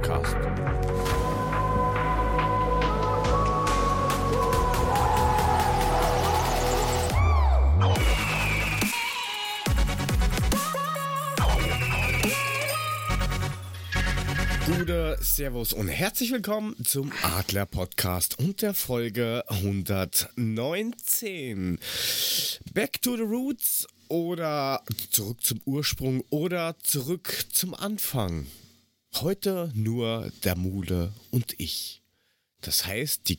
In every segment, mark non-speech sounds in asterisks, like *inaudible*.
Podcast. Gute Servus und herzlich willkommen zum Adler Podcast und der Folge 119. Back to the Roots oder zurück zum Ursprung oder zurück zum Anfang. Heute nur der Mule und ich. Das heißt, die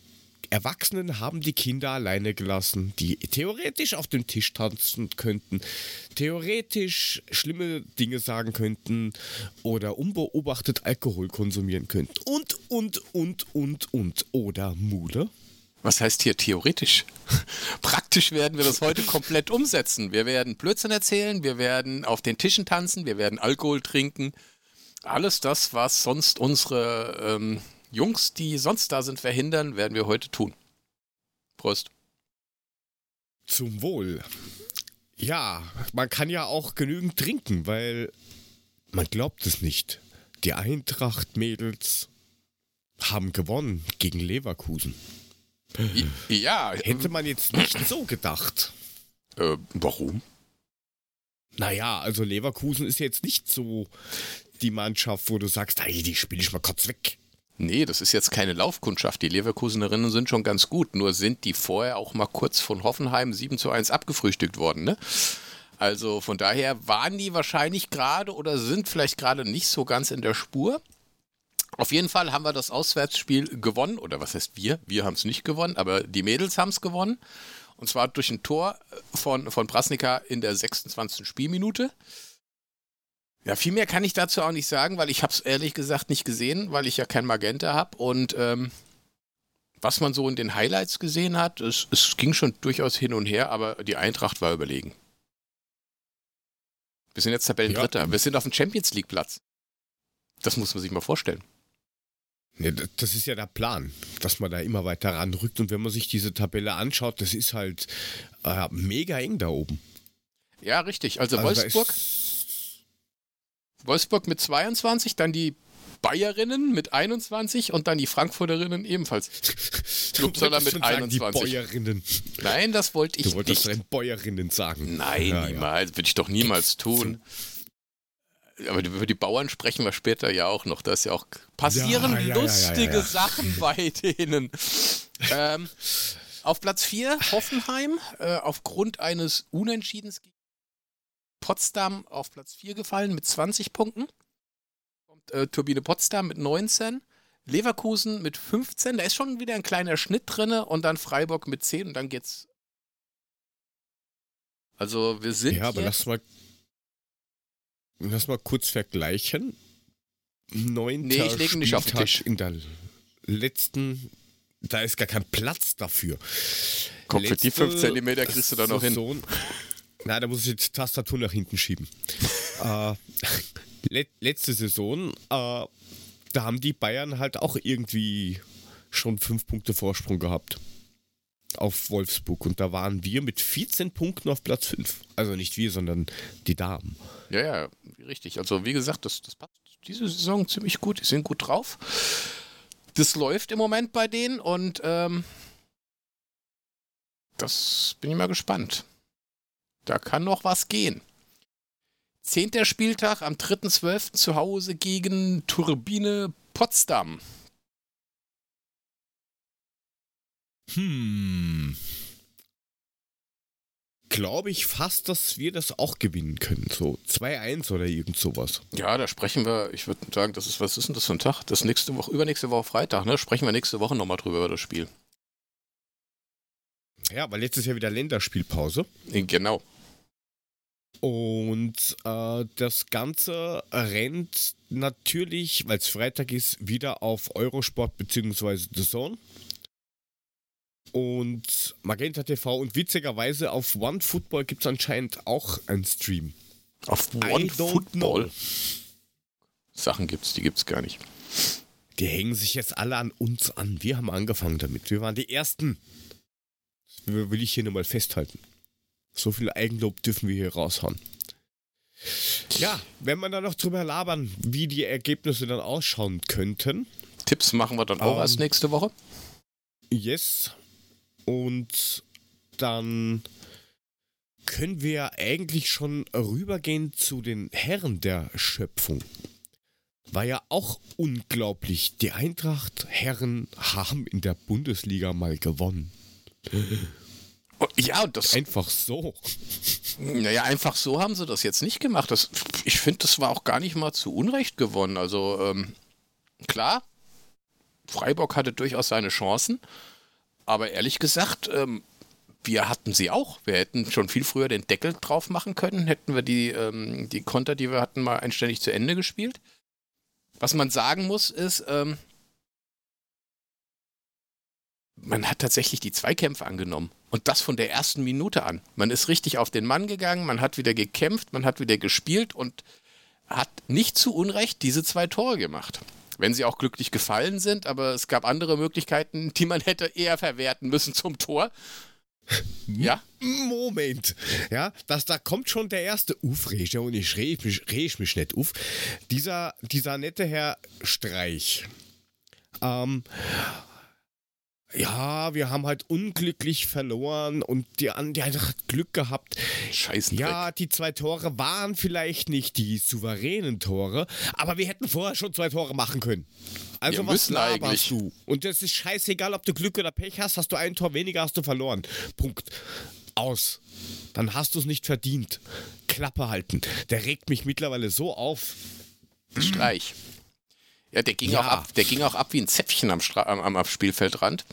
Erwachsenen haben die Kinder alleine gelassen, die theoretisch auf dem Tisch tanzen könnten, theoretisch schlimme Dinge sagen könnten oder unbeobachtet Alkohol konsumieren könnten. Und, und, und, und, und. Oder Mule? Was heißt hier theoretisch? *laughs* Praktisch werden wir das heute komplett umsetzen. Wir werden Blödsinn erzählen, wir werden auf den Tischen tanzen, wir werden Alkohol trinken. Alles das, was sonst unsere ähm, Jungs, die sonst da sind, verhindern, werden wir heute tun. Prost. Zum Wohl. Ja, man kann ja auch genügend trinken, weil man glaubt es nicht. Die Eintracht-Mädels haben gewonnen gegen Leverkusen. Ja. Hätte man jetzt nicht so gedacht. Äh, warum? Naja, also Leverkusen ist jetzt nicht so die Mannschaft, wo du sagst, ey, die spiele ich mal kurz weg. Nee, das ist jetzt keine Laufkundschaft. Die Leverkusenerinnen sind schon ganz gut, nur sind die vorher auch mal kurz von Hoffenheim 7 zu 1 abgefrühstückt worden, ne? Also von daher waren die wahrscheinlich gerade oder sind vielleicht gerade nicht so ganz in der Spur. Auf jeden Fall haben wir das Auswärtsspiel gewonnen, oder was heißt wir? Wir haben es nicht gewonnen, aber die Mädels haben es gewonnen. Und zwar durch ein Tor von, von Prasnika in der 26. Spielminute. Ja, viel mehr kann ich dazu auch nicht sagen, weil ich habe es ehrlich gesagt nicht gesehen, weil ich ja kein Magenta habe. Und ähm, was man so in den Highlights gesehen hat, es, es ging schon durchaus hin und her, aber die Eintracht war überlegen. Wir sind jetzt Tabellendritter. Ja. Wir sind auf dem Champions League Platz. Das muss man sich mal vorstellen. Ja, das ist ja der Plan, dass man da immer weiter ranrückt. Und wenn man sich diese Tabelle anschaut, das ist halt äh, mega eng da oben. Ja, richtig. Also, also Wolfsburg Wolfsburg mit 22, dann die Bayerinnen mit 21 und dann die Frankfurterinnen ebenfalls. Uppsala mit 21. Sagen, die Bäuerinnen. Nein, das wollte ich nicht. Du wolltest nicht. Bäuerinnen sagen. Nein, ja, niemals. Ja. Würde ich doch niemals tun. Aber über die Bauern sprechen wir später ja auch noch. Da ist ja auch passieren ja, lustige Sachen *laughs* bei denen. ähm, auf Platz 4 Hoffenheim äh, aufgrund eines Unentschiedens gegen Potsdam auf Platz 4 gefallen mit 20 Punkten. Kommt äh, Turbine Potsdam mit 19. Leverkusen mit 15. Da ist schon wieder ein kleiner Schnitt drin. Und dann Freiburg mit 10. Und dann geht's. Also wir sind. Ja, aber lass mal. Lass mal kurz vergleichen. Neunter nee, ich lege nicht auf den Tisch. In der letzten. Da ist gar kein Platz dafür. Komm, für die 5 cm kriegst du da noch hin. Na, da muss ich die Tastatur nach hinten schieben. *laughs* äh, let, letzte Saison, äh, da haben die Bayern halt auch irgendwie schon fünf Punkte Vorsprung gehabt auf Wolfsburg und da waren wir mit 14 Punkten auf Platz 5. Also nicht wir, sondern die Damen. Ja, ja, richtig. Also wie gesagt, das, das passt diese Saison ziemlich gut. Die sind gut drauf. Das läuft im Moment bei denen und ähm, das bin ich mal gespannt. Da kann noch was gehen. Zehnter Spieltag am 3.12. zu Hause gegen Turbine Potsdam. Hm. Glaube ich fast, dass wir das auch gewinnen können. So 2-1 oder irgend sowas. Ja, da sprechen wir, ich würde sagen, das ist, was ist denn das für ein Tag? Das nächste Woche, übernächste Woche Freitag, ne? Sprechen wir nächste Woche nochmal drüber über das Spiel. Ja, weil letztes Jahr wieder Länderspielpause. Genau. Und äh, das Ganze rennt natürlich, weil es Freitag ist, wieder auf Eurosport bzw. The Zone. Und Magenta TV und witzigerweise auf One Football gibt es anscheinend auch einen Stream. Auf One Football? Know. Sachen gibt's, die gibt's gar nicht. Die hängen sich jetzt alle an uns an. Wir haben angefangen damit. Wir waren die Ersten. Das will ich hier nur mal festhalten. So viel Eigenlob dürfen wir hier raushauen. Ja, wenn man da noch drüber labern, wie die Ergebnisse dann ausschauen könnten. Tipps machen wir dann auch Ähm, erst nächste Woche. Yes. Und dann können wir eigentlich schon rübergehen zu den Herren der Schöpfung. War ja auch unglaublich. Die Eintracht Herren haben in der Bundesliga mal gewonnen. Ja, und das, Einfach so. naja, einfach so haben sie das jetzt nicht gemacht. Das, ich finde, das war auch gar nicht mal zu Unrecht gewonnen. Also, ähm, klar, Freiburg hatte durchaus seine Chancen, aber ehrlich gesagt, ähm, wir hatten sie auch. Wir hätten schon viel früher den Deckel drauf machen können, hätten wir die, ähm, die Konter, die wir hatten, mal einständig zu Ende gespielt. Was man sagen muss, ist, ähm, man hat tatsächlich die Zweikämpfe angenommen. Und das von der ersten Minute an. Man ist richtig auf den Mann gegangen, man hat wieder gekämpft, man hat wieder gespielt und hat nicht zu Unrecht diese zwei Tore gemacht. Wenn sie auch glücklich gefallen sind, aber es gab andere Möglichkeiten, die man hätte eher verwerten müssen zum Tor. *laughs* Ja, Moment. Ja, das, da kommt schon der erste Ufreger und ich reg mich, reg mich nicht auf. Dieser, dieser nette Herr Streich. Ähm, ja, wir haben halt unglücklich verloren und die, an- die Eintracht hat Glück gehabt. scheißen Ja, die zwei Tore waren vielleicht nicht die souveränen Tore, aber wir hätten vorher schon zwei Tore machen können. Also Wir was laberst eigentlich. du? Und das ist scheißegal, ob du Glück oder Pech hast, hast du ein Tor weniger, hast du verloren. Punkt. Aus. Dann hast du es nicht verdient. Klappe halten. Der regt mich mittlerweile so auf. Streich. Ja, der ging, Ja. Auch ab, der ging auch ab wie ein Zäpfchen am, Stra am, am Spielfeldrand.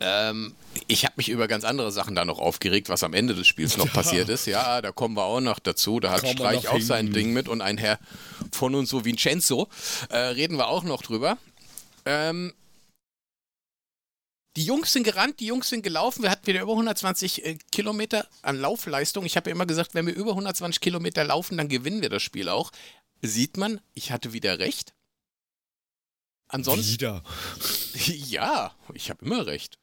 Ähm, ich habe mich über ganz andere Sachen da noch aufgeregt, was am Ende des Spiels noch *laughs* Ja. passiert ist. Ja, da kommen wir auch noch dazu. Da hat Streich auch hin. sein Ding mit und ein Herr von uns, so Vincenzo, äh, reden wir auch noch drüber. Ähm, die Jungs sind gerannt, die Jungs sind gelaufen. Wir hatten wieder über 120 äh, Kilometer an Laufleistung. Ich habe ja immer gesagt, wenn wir über 120 Kilometer laufen, dann gewinnen wir das Spiel auch. Sieht man, ich hatte wieder recht. Ansonsten, Wieder. *laughs* ja, ich habe immer recht.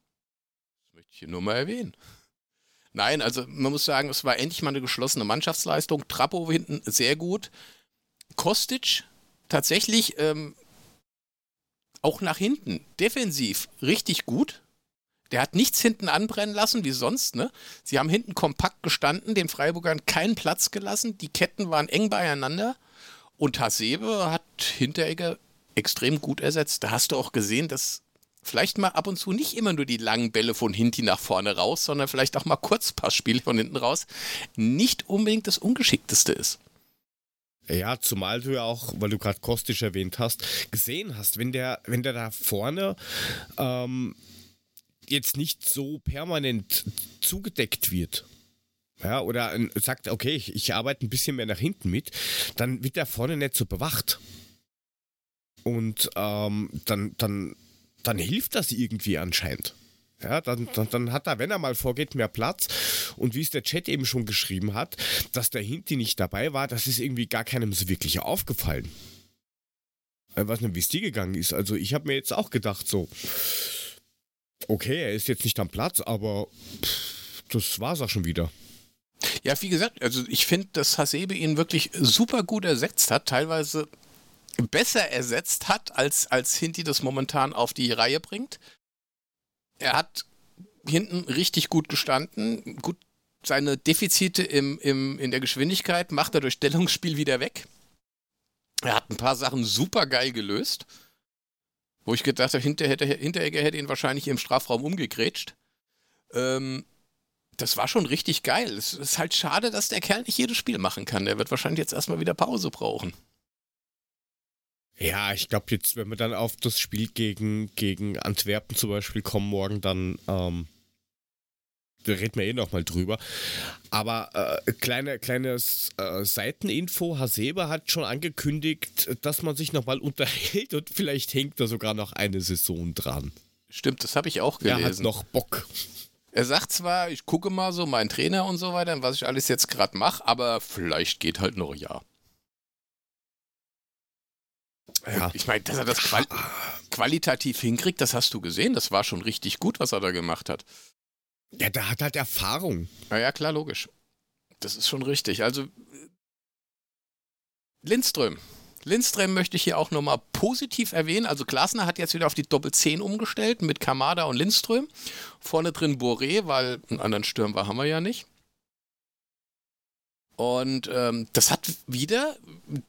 Das möchte ich hier nur mal erwähnen. Nein, also man muss sagen, es war endlich mal eine geschlossene Mannschaftsleistung. Trappo hinten sehr gut. Kostic tatsächlich ähm, auch nach hinten defensiv richtig gut. Der hat nichts hinten anbrennen lassen, wie sonst, ne? Sie haben hinten kompakt gestanden, den Freiburgern keinen Platz gelassen, die Ketten waren eng beieinander und Hasebe hat Hinteregger extrem gut ersetzt. Da hast du auch gesehen, dass vielleicht mal ab und zu nicht immer nur die langen Bälle von hinten nach vorne raus, sondern vielleicht auch mal Kurzpassspiele von hinten raus nicht unbedingt das Ungeschickteste ist. Ja, zumal du ja auch, weil du gerade Kostic erwähnt hast, gesehen hast, wenn der, wenn der da vorne ähm, jetzt nicht so permanent zugedeckt wird, ja, oder ähm, sagt, okay, ich, ich arbeite ein bisschen mehr nach hinten mit, dann wird der vorne nicht so bewacht. Und ähm, dann, dann, dann hilft das irgendwie anscheinend. Ja, dann, dann, dann hat er, wenn er mal vorgeht, mehr Platz. Und wie es der Chat eben schon geschrieben hat, dass der Hinti nicht dabei war, das ist irgendwie gar keinem so wirklich aufgefallen. Ich weiß nicht, wie es dir gegangen ist. Also ich habe mir jetzt auch gedacht, so, okay, er ist jetzt nicht am Platz, aber pff, das war's auch schon wieder. Ja, wie gesagt, also ich finde, dass Hasebe ihn wirklich super gut ersetzt hat, teilweise besser ersetzt hat, als, als Hinti das momentan auf die Reihe bringt. Er hat hinten richtig gut gestanden, gut seine Defizite im, im, in der Geschwindigkeit macht er durch Stellungsspiel wieder weg. Er hat ein paar Sachen super geil gelöst, wo ich gedacht habe, hinter, hätte, Hinteregger hätte ihn wahrscheinlich im Strafraum umgegrätscht. Ähm, das war schon richtig geil. Es ist halt schade, dass der Kerl nicht jedes Spiel machen kann. Der wird wahrscheinlich jetzt erstmal wieder Pause brauchen. Ja, ich glaube jetzt, wenn wir dann auf das Spiel gegen, gegen Antwerpen zum Beispiel kommen morgen, dann ähm, da reden wir eh nochmal drüber. Aber äh, kleine, kleines äh, Seiteninfo, Hasebe hat schon angekündigt, dass man sich nochmal *laughs* unterhält und vielleicht hängt da sogar noch eine Saison dran. Stimmt, das habe ich auch Er hat gelesen. noch Bock. Er sagt zwar, ich gucke mal so meinen Trainer und so weiter, was ich alles jetzt gerade mache, aber vielleicht geht halt noch ein Jahr. Ja. Ich meine, dass er das qual qualitativ hinkriegt, das hast du gesehen. Das war schon richtig gut, was er da gemacht hat. ja, der hat halt Erfahrung. Na ja, klar, logisch. Das ist schon richtig. Also, Lindström. Lindström möchte ich hier auch nochmal positiv erwähnen. Also Glasner hat jetzt wieder auf die Doppel-10 umgestellt mit Kamada und Lindström. Vorne drin Boré, weil einen anderen Stürmer haben wir ja nicht. Und ähm, das hat wieder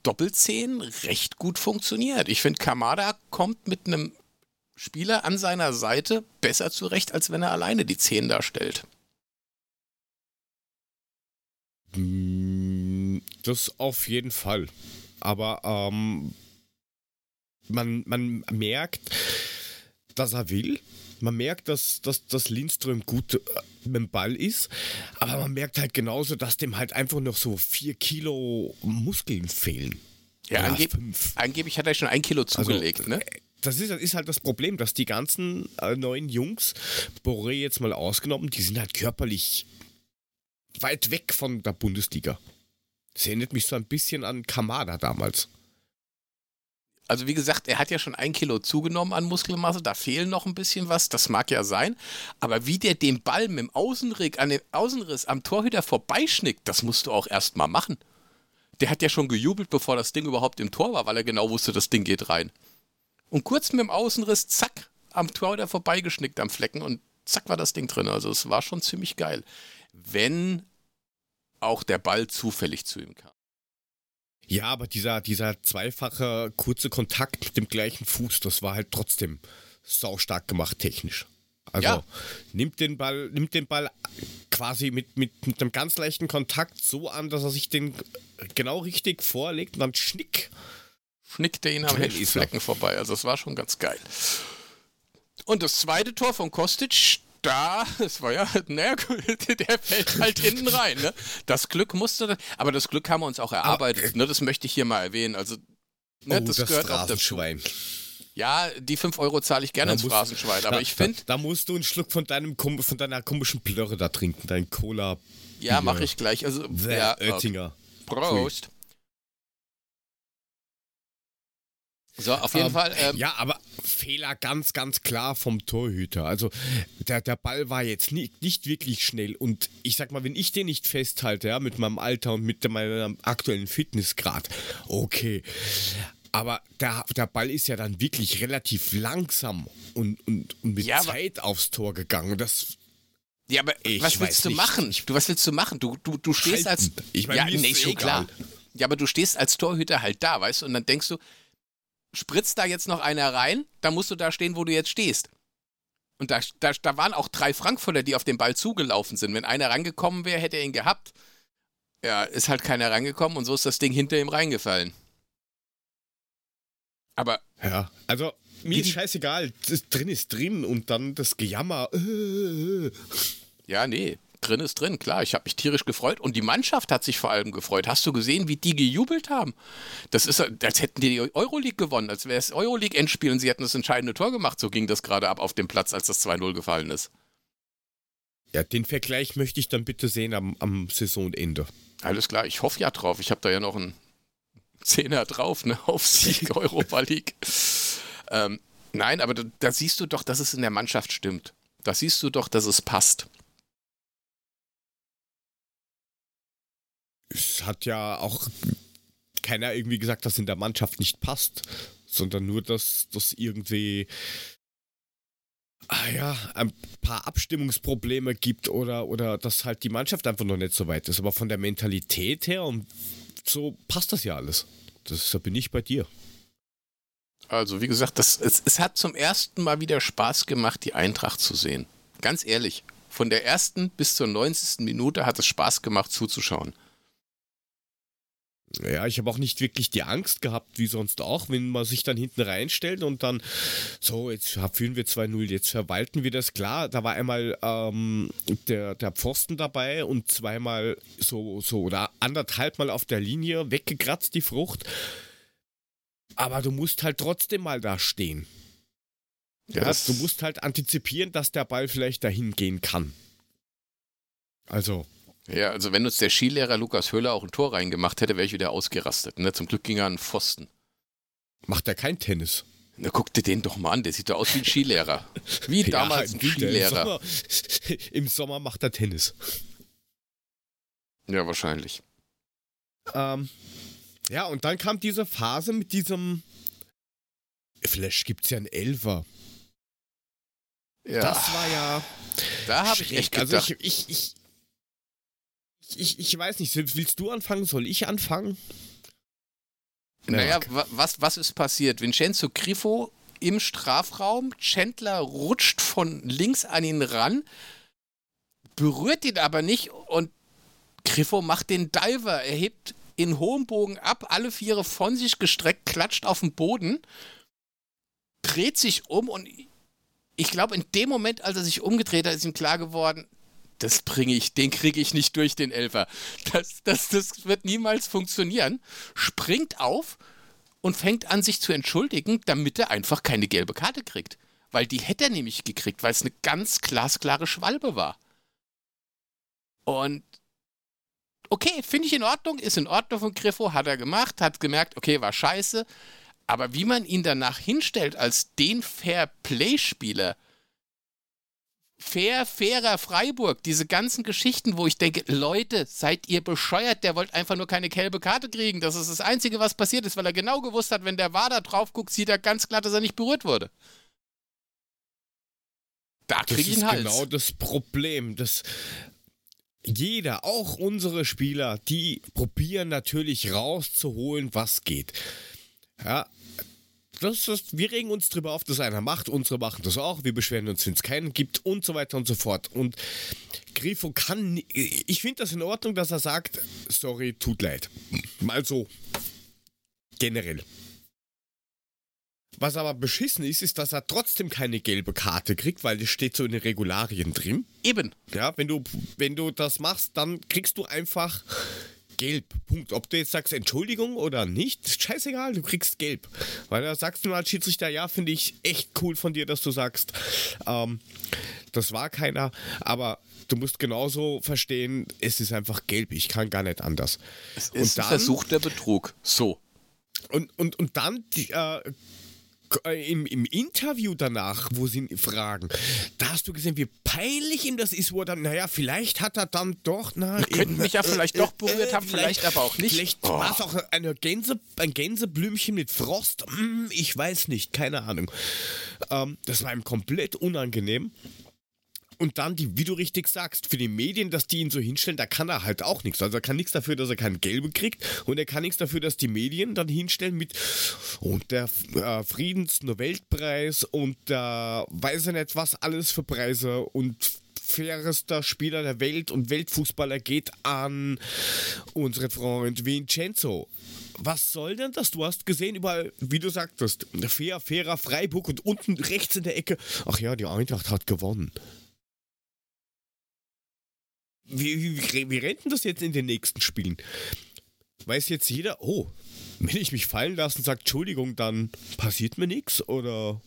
Doppelzehn recht gut funktioniert. Ich finde, Kamada kommt mit einem Spieler an seiner Seite besser zurecht, als wenn er alleine die Zehn darstellt. Mm, das auf jeden Fall. Aber ähm, man, man merkt, dass er will. Man merkt, dass, dass, dass Lindström gut äh, mit dem Ball ist, aber man merkt halt genauso, dass dem halt einfach noch so vier Kilo Muskeln fehlen. Ja, angeb angeblich hat er schon ein Kilo also, zugelegt, also, ne? Das ist, das ist, halt das Problem, dass die ganzen äh, neuen Jungs, Boré jetzt mal ausgenommen, die sind halt körperlich weit weg von der Bundesliga. Das erinnert mich so ein bisschen an Kamada damals. Also wie gesagt, er hat ja schon ein Kilo zugenommen an Muskelmasse, da fehlen noch ein bisschen was, das mag ja sein. Aber wie der den Ball mit dem Außenriss, an dem Außenriss am Torhüter vorbeischnickt, das musst du auch erstmal machen. Der hat ja schon gejubelt, bevor das Ding überhaupt im Tor war, weil er genau wusste, das Ding geht rein. Und kurz mit dem Außenriss, zack, am Torhüter vorbeigeschnickt am Flecken und zack war das Ding drin. Also es war schon ziemlich geil. Wenn auch der Ball zufällig zu ihm kam. Ja, aber dieser, dieser zweifache kurze Kontakt mit dem gleichen Fuß, das war halt trotzdem saustark gemacht technisch. Also ja. nimmt den Ball, nimmt den Ball quasi mit, mit, mit einem ganz leichten Kontakt so an, dass er sich den genau richtig vorlegt und dann schnick. Schnickt er ihn am Flecken vorbei. Also das war schon ganz geil. Und das zweite Tor von Kostic da, *laughs* es war ja, naja, *laughs* der fällt halt hinten rein. Ne? Das Glück musste, aber das Glück haben wir uns auch erarbeitet. Aber, ne? Das möchte ich hier mal erwähnen. Also, ne, oh, das, das gehört auch dazu. Ja, die 5 Euro zahle ich gerne da ins musst, Phrasenschwein, aber da, ich finde. Da, da, musst du einen Schluck von, deinem, von deiner komischen Plörre da trinken, dein Cola. Ja, mache ich gleich. Also, ja, Oettinger. Prost. Pfui. So, auf jeden ähm, Fall. Ähm, ja, aber Fehler ganz, ganz klar vom Torhüter. Also der, der Ball war jetzt nicht, nicht wirklich schnell. Und ich sag mal, wenn ich den nicht festhalte, ja, mit meinem Alter und mit meinem aktuellen Fitnessgrad, okay. Aber der, der Ball ist ja dann wirklich relativ langsam und, und, und mit ja, Zeit aufs Tor gegangen. Das ja, aber was willst du nicht. machen? Du, was willst du machen? Du, du, du stehst Halten. als. Ich meine, ja, nee, schon klar. Ja, aber du stehst als Torhüter halt da, weißt du, und dann denkst du, spritzt da jetzt noch einer rein, dann musst du da stehen, wo du jetzt stehst. Und da, da, da waren auch drei Frankfurter, die auf den Ball zugelaufen sind. Wenn einer rangekommen wäre, hätte er ihn gehabt. Ja, ist halt keiner rangekommen und so ist das Ding hinter ihm reingefallen. Aber. Ja, also mir ist scheißegal. Drin ist drin und dann das Gejammer. *laughs* Ja, nee drin ist drin, klar. Ich habe mich tierisch gefreut und die Mannschaft hat sich vor allem gefreut. Hast du gesehen, wie die gejubelt haben? Das ist, als hätten die die Euroleague gewonnen, als wäre es Euroleague-Endspiel und sie hätten das entscheidende Tor gemacht. So ging das gerade ab auf dem Platz, als das 2-0 gefallen ist. Ja, den Vergleich möchte ich dann bitte sehen am, am Saisonende. Alles klar, ich hoffe ja drauf. Ich habe da ja noch einen Zehner drauf, ne, *laughs* auf Sieg *laughs* Europa League. ähm, nein, aber da, da siehst du doch, dass es in der Mannschaft stimmt. Da siehst du doch, dass es passt. Es hat ja auch keiner irgendwie gesagt, dass in der Mannschaft nicht passt, sondern nur, dass das irgendwie ah ja, ein paar Abstimmungsprobleme gibt oder, oder dass halt die Mannschaft einfach noch nicht so weit ist. Aber von der Mentalität her und so passt das ja alles. Das, da bin ich bei dir. Also, wie gesagt, das, es, es hat zum ersten Mal wieder Spaß gemacht, die Eintracht zu sehen. Ganz ehrlich, von der ersten bis zur 90. Minute hat es Spaß gemacht zuzuschauen. Ja, ich habe auch nicht wirklich die Angst gehabt, wie sonst auch, wenn man sich dann hinten reinstellt und dann, so, jetzt führen wir 2-0, jetzt verwalten wir das. Klar, da war einmal ähm, der, der Pfosten dabei und zweimal so, so oder anderthalb Mal auf der Linie weggekratzt, die Frucht. Aber du musst halt trotzdem mal da stehen. Ja, du musst halt antizipieren, dass der Ball vielleicht dahin gehen kann. Also, ja, also wenn uns der Skilehrer Lukas Höhler auch ein Tor reingemacht hätte, wäre ich wieder ausgerastet. Ne? Zum Glück ging er an den Pfosten. Macht er kein Tennis? Na, guck dir den doch mal an, der sieht doch aus wie ein Skilehrer. Wie *laughs* damals ja, ein Skilehrer. Im Sommer, *laughs* Im Sommer macht er Tennis. Ja, wahrscheinlich. Ähm, Ja, und dann kam diese Phase mit diesem. Vielleicht gibt es ja einen Elfer. Ja. Das war ja. da habe ich echt Also gedacht, ich, ich, ich, ich, ich weiß nicht, willst du anfangen? Soll ich anfangen? Naja, was, was ist passiert? Vincenzo Grifo im Strafraum, Chandler rutscht von links an ihn ran, berührt ihn aber nicht und Grifo macht den Diver. Er hebt in hohem Bogen ab, alle Viere von sich gestreckt, klatscht auf den Boden, dreht sich um und ich glaube, in dem Moment, als er sich umgedreht hat, ist ihm klar geworden, das bringe ich, den kriege ich nicht durch den Elfer. Das, das, das wird niemals funktionieren. Springt auf und fängt an, sich zu entschuldigen, damit er einfach keine gelbe Karte kriegt. Weil die hätte er nämlich gekriegt, weil es eine ganz glasklare Schwalbe war. Und okay, finde ich in Ordnung, ist in Ordnung von Griffo, hat er gemacht, hat gemerkt, okay, war scheiße. Aber wie man ihn danach hinstellt als den Fair-Play-Spieler, fair, fairer Freiburg, diese ganzen Geschichten, wo ich denke, Leute, seid ihr bescheuert, der wollte einfach nur keine gelbe Karte kriegen. Das ist das Einzige, was passiert ist, weil er genau gewusst hat, wenn der war da drauf guckt, sieht er ganz klar, dass er nicht berührt wurde. Da Das krieg ich ist einen Hals. genau das Problem. Das jeder, auch unsere Spieler, die probieren natürlich rauszuholen, was geht. Ja, das ist, wir regen uns drüber auf, dass einer macht, unsere machen das auch, wir beschweren uns, wenn es keinen gibt und so weiter und so fort. Und Grifo kann, ich finde das in Ordnung, dass er sagt, sorry, tut leid. Mal so, generell. Was aber beschissen ist, ist, dass er trotzdem keine gelbe Karte kriegt, weil es steht so in den Regularien drin. Eben. Ja, wenn du, wenn du das machst, dann kriegst du einfach gelb. Punkt. Ob du jetzt sagst Entschuldigung oder nicht, scheißegal, du kriegst gelb. Weil da sagst du als Schiedsrichter, ja, finde ich echt cool von dir, dass du sagst, ähm, das war keiner, aber du musst genauso verstehen, es ist einfach gelb, ich kann gar nicht anders. Es Und ist ein dann- versuchter Betrug. So. Und, und, und dann die, äh, im, im Interview danach, wo sie ihn fragen, da hast du gesehen, wie peinlich ihm das ist, wo er dann, naja, vielleicht hat er dann doch, na, Könnten mich ja vielleicht doch berührt haben, vielleicht aber auch nicht. Vielleicht Oh. war es auch eine Gänse, ein Gänseblümchen mit Frost, Hm, ich weiß nicht, keine Ahnung. Ähm, das war ihm komplett unangenehm. Und dann, die, wie du richtig sagst, für die Medien, dass die ihn so hinstellen, da kann er halt auch nichts. Also er kann nichts dafür, dass er keinen Gelbe kriegt und er kann nichts dafür, dass die Medien dann hinstellen mit und der äh, Friedensnobelpreis und der weiß ich nicht was alles für Preise und fairester Spieler der Welt und Weltfußballer geht an unseren Freund Vincenzo. Was soll denn das? Du hast gesehen, überall, wie du sagtest, fair, fairer Freiburg und unten rechts in der Ecke, ach ja, die Eintracht hat gewonnen. Wie, wie, wie, wie rennt denn das jetzt in den nächsten Spielen? Weiß jetzt jeder, oh, wenn ich mich fallen lasse und sage Entschuldigung, dann passiert mir nichts? Oder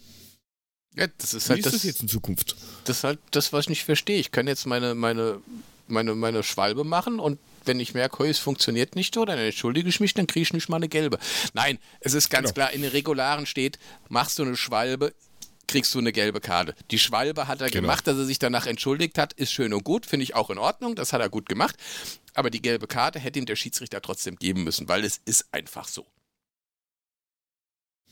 Ja, das ist wie halt ist das, das jetzt in Zukunft? das ist halt das, was ich nicht verstehe. Ich kann jetzt meine, meine, meine, meine Schwalbe machen und wenn ich merke, hey, es funktioniert nicht so, dann entschuldige ich mich, dann kriege ich nicht mal eine gelbe. Nein, es ist ganz Genau. klar, in den Regularen steht, machst du eine Schwalbe, kriegst du eine gelbe Karte. Die Schwalbe hat er Genau. gemacht, dass er sich danach entschuldigt hat, ist schön und gut, finde ich auch in Ordnung, das hat er gut gemacht. Aber die gelbe Karte hätte ihm der Schiedsrichter trotzdem geben müssen, weil es ist einfach so.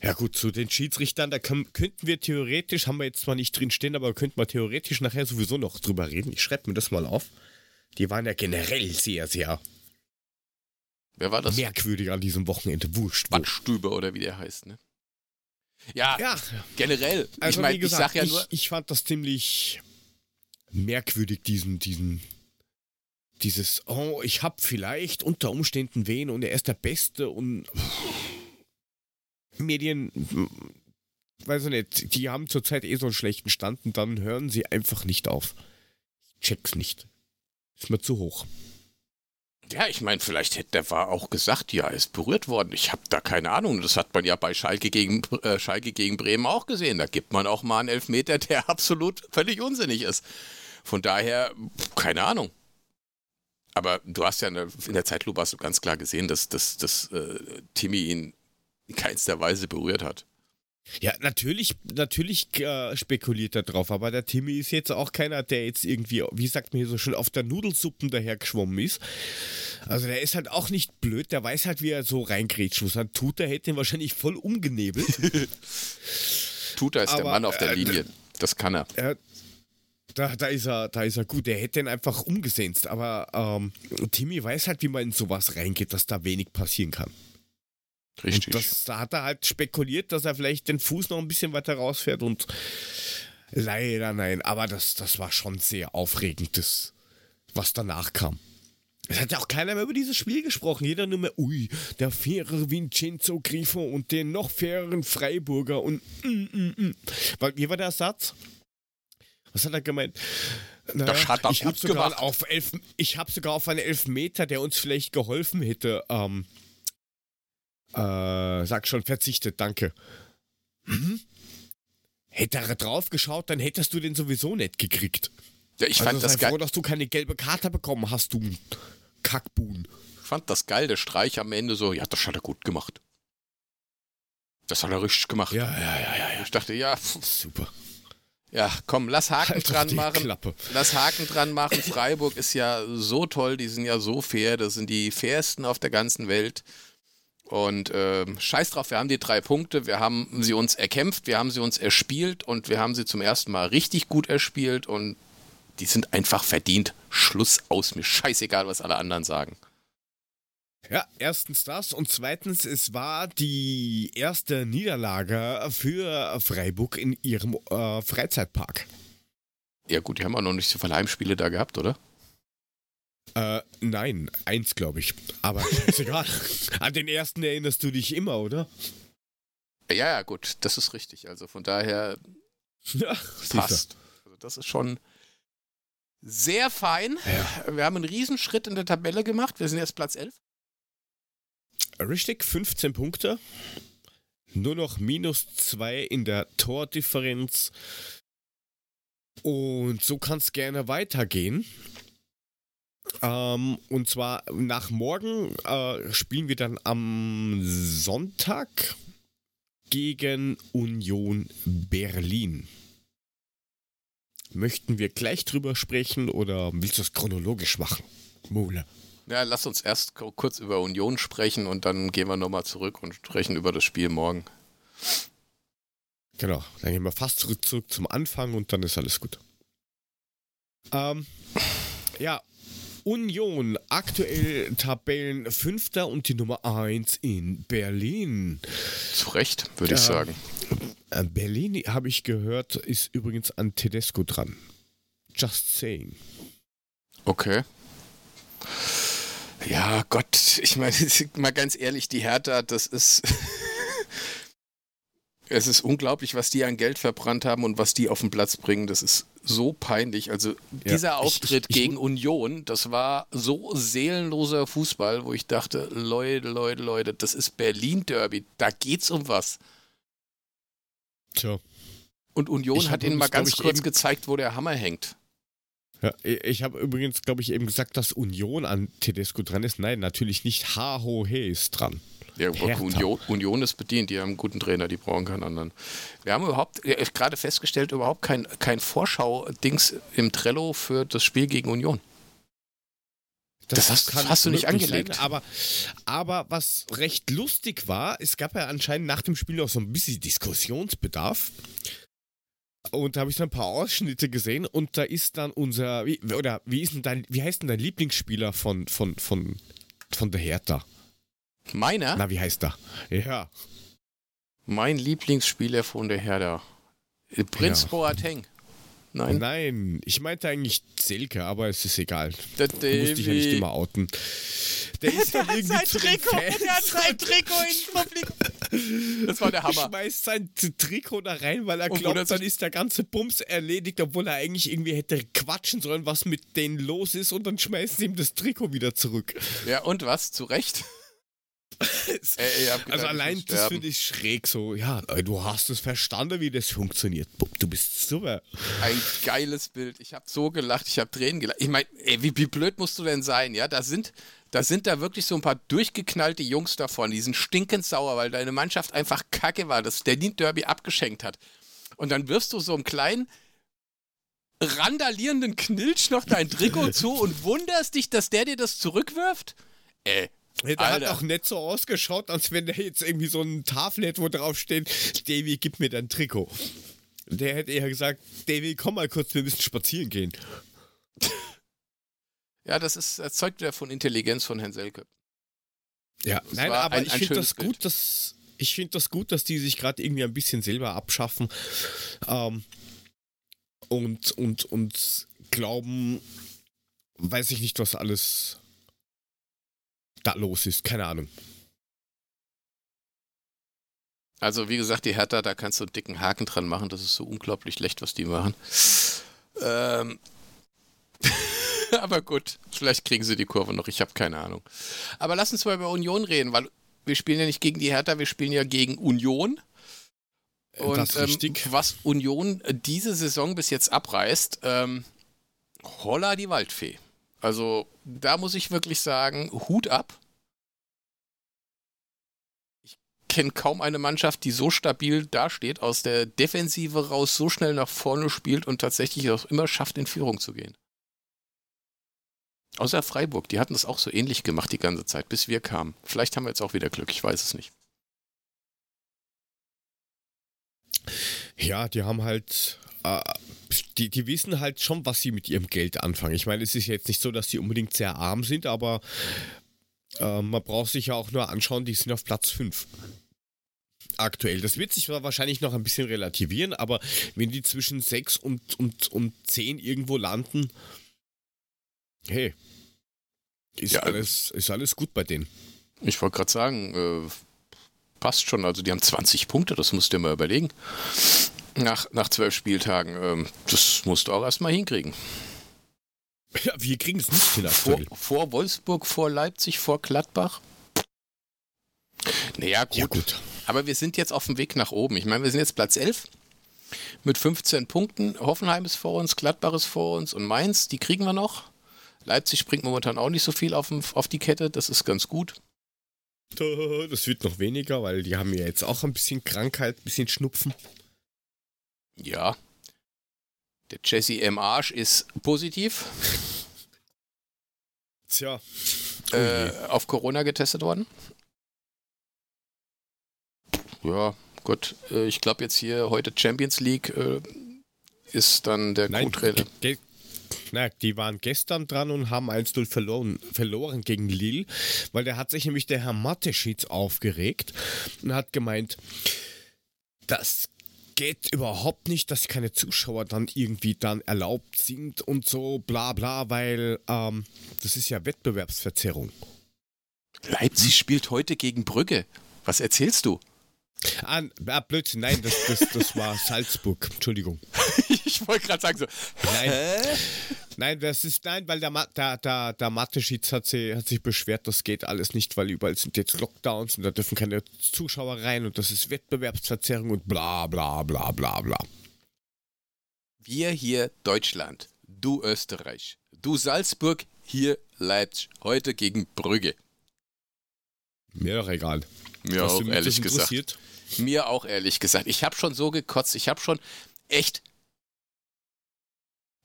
Ja gut, zu den Schiedsrichtern, da können, könnten wir theoretisch, haben wir jetzt zwar nicht drin stehen, aber könnten wir theoretisch nachher sowieso noch drüber reden. Ich schreibe mir das mal auf. Die waren ja generell sehr, sehr Wer war das? merkwürdig an diesem Wochenende. Wurscht. wo. Bandstübe oder wie der heißt, ne? Ja, Ja, generell. also ich meine, ich sag ja ich, nur, ich fand das ziemlich merkwürdig, diesen, diesen, dieses, oh, ich hab vielleicht unter Umständen wen und er ist der Beste und Medien, weiß ich nicht, die haben zurzeit eh so einen schlechten Stand und dann hören sie einfach nicht auf. Ich check's nicht. Ist mir zu hoch. Ja, ich meine, vielleicht hätte der war auch gesagt, ja, er ist berührt worden. Ich habe da keine Ahnung. Das hat man ja bei Schalke gegen, äh, Schalke gegen Bremen auch gesehen. Da gibt man auch mal einen Elfmeter, der *laughs* absolut völlig unsinnig ist. Von daher, keine Ahnung. Aber du hast ja in der, in der Zeitlupe hast du ganz klar gesehen, dass, dass, dass äh, Timmy ihn in keinster Weise berührt hat. Ja, natürlich, natürlich äh, spekuliert er drauf, aber der Timmy ist jetzt auch keiner, der jetzt irgendwie, wie sagt man hier so schön, auf der Nudelsuppen dahergeschwommen ist. Also der ist halt auch nicht blöd, der weiß halt, wie er so reingrätschen muss. Dann tut er, hätte ihn wahrscheinlich voll umgenebelt. *laughs* Tuta ist aber, der Mann auf der äh, Linie. Das kann er. er da, da, ist er, da ist er gut. Der hätte ihn einfach umgesetzt. Aber ähm, Timmy weiß halt, wie man in sowas reingeht, dass da wenig passieren kann. Richtig. Das, da hat er halt spekuliert, dass er vielleicht den Fuß noch ein bisschen weiter rausfährt und leider nein. Aber das, das war schon sehr aufregend, das, was danach kam. Es hat ja auch keiner mehr über dieses Spiel gesprochen. Jeder nur mehr, ui, der faire Vincenzo Grifo und den noch faireren Freiburger und mm, mm, mm. Wie war der Satz? Was hat er gemeint? Naja, das hat er ich habe sogar, auf elf, ich hab sogar auf einen Elfmeter, der uns vielleicht geholfen hätte, ähm, äh, sag schon, verzichtet, danke. Mhm. Hätte er drauf geschaut, dann hättest du den sowieso nicht gekriegt. Ja, ich also fand das geil. froh, dass du keine gelbe Karte bekommen hast, du Kackbuhn. Ich fand das geil, der Streich am Ende so, ja, das hat er gut gemacht. Das hat er richtig gemacht. Ja, ja, ja, ja. Ich dachte, ja. Super. Ja, komm, lass Haken halt dran machen. Klappe. Lass Haken dran machen. Freiburg ist ja so toll, die sind ja so fair, das sind die fairsten auf der ganzen Welt. Und äh, scheiß drauf, wir haben die drei Punkte, wir haben sie uns erkämpft, wir haben sie uns erspielt und wir haben sie zum ersten Mal richtig gut erspielt und die sind einfach verdient. Schluss aus, mir scheißegal, was alle anderen sagen. Ja, erstens das und zweitens, es war die erste Niederlage für Freiburg in ihrem äh, Freizeitpark. Ja gut, die haben auch noch nicht so viele Heimspiele da gehabt, oder? Äh, nein, eins glaube ich. Aber *laughs* ist egal. An den ersten erinnerst du dich immer, oder? Ja, ja, gut, das ist richtig. Also von daher ja, passt. Also das ist schon sehr fein. Ja. Wir haben einen Riesenschritt in der Tabelle gemacht. Wir sind jetzt Platz 11. Richtig, 15 Punkte. Nur noch minus 2 in der Tordifferenz. Und so kann es gerne weitergehen. Ähm, und zwar nach morgen äh, spielen wir dann am Sonntag gegen Union Berlin. Möchten wir gleich drüber sprechen oder willst du es chronologisch machen, Mole? Ja, lass uns erst kurz über Union sprechen und dann gehen wir nochmal zurück und sprechen über das Spiel morgen. Genau, dann gehen wir fast zurück, zurück zum Anfang und dann ist alles gut. Ähm, ja, Union, aktuell Tabellen Fünfter und die Nummer 1 in Berlin. Zu Recht, würde ich sagen. Äh, Berlin, habe ich gehört, ist übrigens an Tedesco dran. Just saying. Okay. Ja, Gott, ich meine, *laughs* mal ganz ehrlich, die Hertha, das ist. *laughs* es ist unglaublich, was die an Geld verbrannt haben und was die auf den Platz bringen. Das ist so peinlich. Also dieser ja, Auftritt ich, ich, gegen Union, das war so seelenloser Fußball, wo ich dachte, Leute, Leute, Leute, das ist Berlin-Derby. Da geht's um was. Tja. Und Union hat ihnen mal ganz kurz gezeigt, wo der Hammer hängt. Ja, ich habe übrigens, glaube ich, eben gesagt, dass Union an Tedesco dran ist. Nein, natürlich nicht. Ha-Ho-He ist dran. Ja, Union, Union, ist bedient, die haben einen guten Trainer, die brauchen keinen anderen. Wir haben überhaupt, gerade festgestellt, überhaupt kein, kein Vorschau-Dings im Trello für das Spiel gegen Union. Das, das hast, hast, du nicht angelegt. Sein, aber, aber was recht lustig war, es gab ja anscheinend nach dem Spiel auch so ein bisschen Diskussionsbedarf. Und da habe ich so ein paar Ausschnitte gesehen und da ist dann unser, wie, oder wie ist denn dein, wie heißt denn dein Lieblingsspieler von, von, von, von der Hertha? Meiner? Na, wie heißt er? Ja. Mein Lieblingsspieler von der Hertha. Prinz ja. Boateng. Nein. Nein, ich meinte eigentlich Selke, aber es ist egal. Der du musst dich ja nicht immer outen. Der *laughs* ist dann irgendwie sein Trikot, der hat sein Trikot in Publikum. *laughs* Das war der Hammer. Schmeißt sein Trikot da rein, weil er glaubt, dann ist der ganze Bums erledigt, obwohl er eigentlich irgendwie hätte quatschen sollen, was mit denen los ist und dann schmeißen sie ihm das Trikot wieder zurück. Ja, und was? Zu Recht? *laughs* Ey, also allein das finde ich schräg so. Ja, du hast es verstanden, wie das funktioniert. Du bist super. Ein geiles Bild. Ich habe so gelacht, ich habe Tränen gelacht. Ich meine, wie, wie blöd musst du denn sein? Ja, da sind, da sind da wirklich so ein paar durchgeknallte Jungs davon. Die sind stinkend sauer, weil deine Mannschaft einfach kacke war, dass der Derby abgeschenkt hat. Und dann wirfst du so einen kleinen randalierenden Knilch noch dein Trikot zu und wunderst dich, dass der dir das zurückwirft? Äh, der Alter. hat auch nicht so ausgeschaut, als wenn der jetzt irgendwie so ein Tafel hätte, wo drauf steht, Davy, gib mir dein Trikot. Der hätte eher gesagt, Davy, komm mal kurz, wir müssen spazieren gehen. Ja, das ist erzeugt wieder von Intelligenz von Herrn Selke. Ja, das nein, aber ein, ich finde das Bild. gut, dass ich finde das gut, dass die sich gerade irgendwie ein bisschen selber abschaffen ähm, und, und, und glauben, weiß ich nicht, was alles da los ist. Keine Ahnung. Also, wie gesagt, die Hertha, da kannst du einen dicken Haken dran machen. Das ist so unglaublich schlecht, was die machen. Ähm. *laughs* Aber gut, vielleicht kriegen sie die Kurve noch. Ich habe keine Ahnung. Aber lass uns mal über Union reden, weil wir spielen ja nicht gegen die Hertha, wir spielen ja gegen Union. Und das ähm, richtig. was Union diese Saison bis jetzt abreißt, ähm, holla die Waldfee. Also da muss ich wirklich sagen, Hut ab. Ich kenne kaum eine Mannschaft, die so stabil dasteht, aus der Defensive raus so schnell nach vorne spielt und tatsächlich auch immer schafft, in Führung zu gehen. Außer Freiburg, die hatten es auch so ähnlich gemacht die ganze Zeit, bis wir kamen. Vielleicht haben wir jetzt auch wieder Glück, ich weiß es nicht. Ja, die haben halt äh, die, die wissen halt schon, was sie mit ihrem Geld anfangen. Ich meine, es ist jetzt nicht so, dass die unbedingt sehr arm sind, aber äh, man braucht sich ja auch nur anschauen, die sind auf Platz 5 aktuell. Das wird sich wahrscheinlich noch ein bisschen relativieren, aber wenn die zwischen 6 und, und, und 10 irgendwo landen, hey, ist, ja, alles, ist alles gut bei denen. Ich wollte gerade sagen, äh, passt schon. Also die haben 20 Punkte, das musst du dir mal überlegen. Nach, nach zwölf Spieltagen. Ähm, das musst du auch erstmal hinkriegen. Ja, wir kriegen es nicht hin vor, vor Wolfsburg, vor Leipzig, vor Gladbach. Naja, gut. Ja, gut. Aber wir sind jetzt auf dem Weg nach oben. Ich meine, wir sind jetzt Platz 11 mit 15 Punkten. Hoffenheim ist vor uns, Gladbach ist vor uns und Mainz, die kriegen wir noch. Leipzig springt momentan auch nicht so viel auf, auf die Kette, das ist ganz gut. *laughs* Das wird noch weniger, weil die haben ja jetzt auch ein bisschen Krankheit, ein bisschen Schnupfen. Ja. Der Jesse M. Arsch ist positiv. Tja. Äh, auf Corona getestet worden. Ja, gut. Äh, ich glaube jetzt hier heute Champions League äh, ist dann der Co-Trainer. Na, die waren gestern dran und haben 1-0 verloren, verloren gegen Lille, weil da hat sich nämlich der Herr Mateschitz aufgeregt und hat gemeint, das geht überhaupt nicht, dass keine Zuschauer dann irgendwie dann erlaubt sind und so bla bla, weil ähm, das ist ja Wettbewerbsverzerrung. Leipzig spielt heute gegen Brügge. Was erzählst du? Ah, ah Blödsinn, nein, das, das, das war Salzburg. Entschuldigung. *laughs* ich wollte gerade sagen so. Nein. Hä? Nein, das ist, nein, weil der, der, der, der Mathe-Schieds hat, sie, hat sich beschwert, das geht alles nicht, weil überall sind jetzt Lockdowns und da dürfen keine Zuschauer rein und das ist Wettbewerbsverzerrung und bla bla bla bla bla. Wir hier Deutschland, du Österreich, du Salzburg, hier Leipzig, heute gegen Brügge. Mir doch egal. Mir Hast auch, ehrlich gesagt. Mir auch, ehrlich gesagt. Ich habe schon so gekotzt. Ich habe schon echt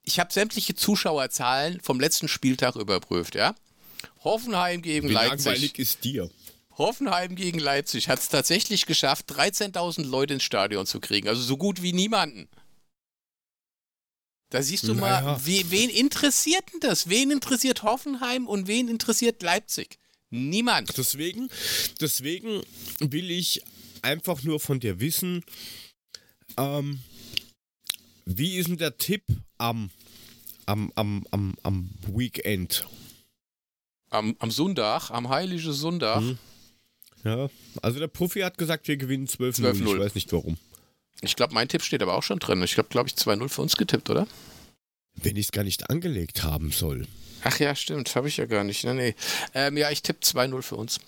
ich habe sämtliche Zuschauerzahlen vom letzten Spieltag überprüft, ja. Hoffenheim gegen Wie Leipzig. langweilig ist dir? Hoffenheim gegen Leipzig hat es tatsächlich geschafft, 13.000 Leute ins Stadion zu kriegen. Also so gut wie niemanden. Da siehst du naja. mal, we, wen interessiert denn das? Wen interessiert Hoffenheim und wen interessiert Leipzig? Niemand. Deswegen, deswegen will ich einfach nur von dir wissen, ähm, wie ist denn der Tipp am, am, am, am, am Weekend? Am, am Sonntag, am heiligen Sonntag. Hm. Ja, also der Profi hat gesagt, wir gewinnen 12-0. Ich weiß nicht warum. Ich glaube, mein Tipp steht aber auch schon drin. Ich habe, glaube ich, 2-0 für uns getippt, oder? Wenn ich es gar nicht angelegt haben soll. Ach ja, stimmt. Habe ich ja gar nicht. Nee, nee. Ähm, ja, ich tippe 2-0 für uns.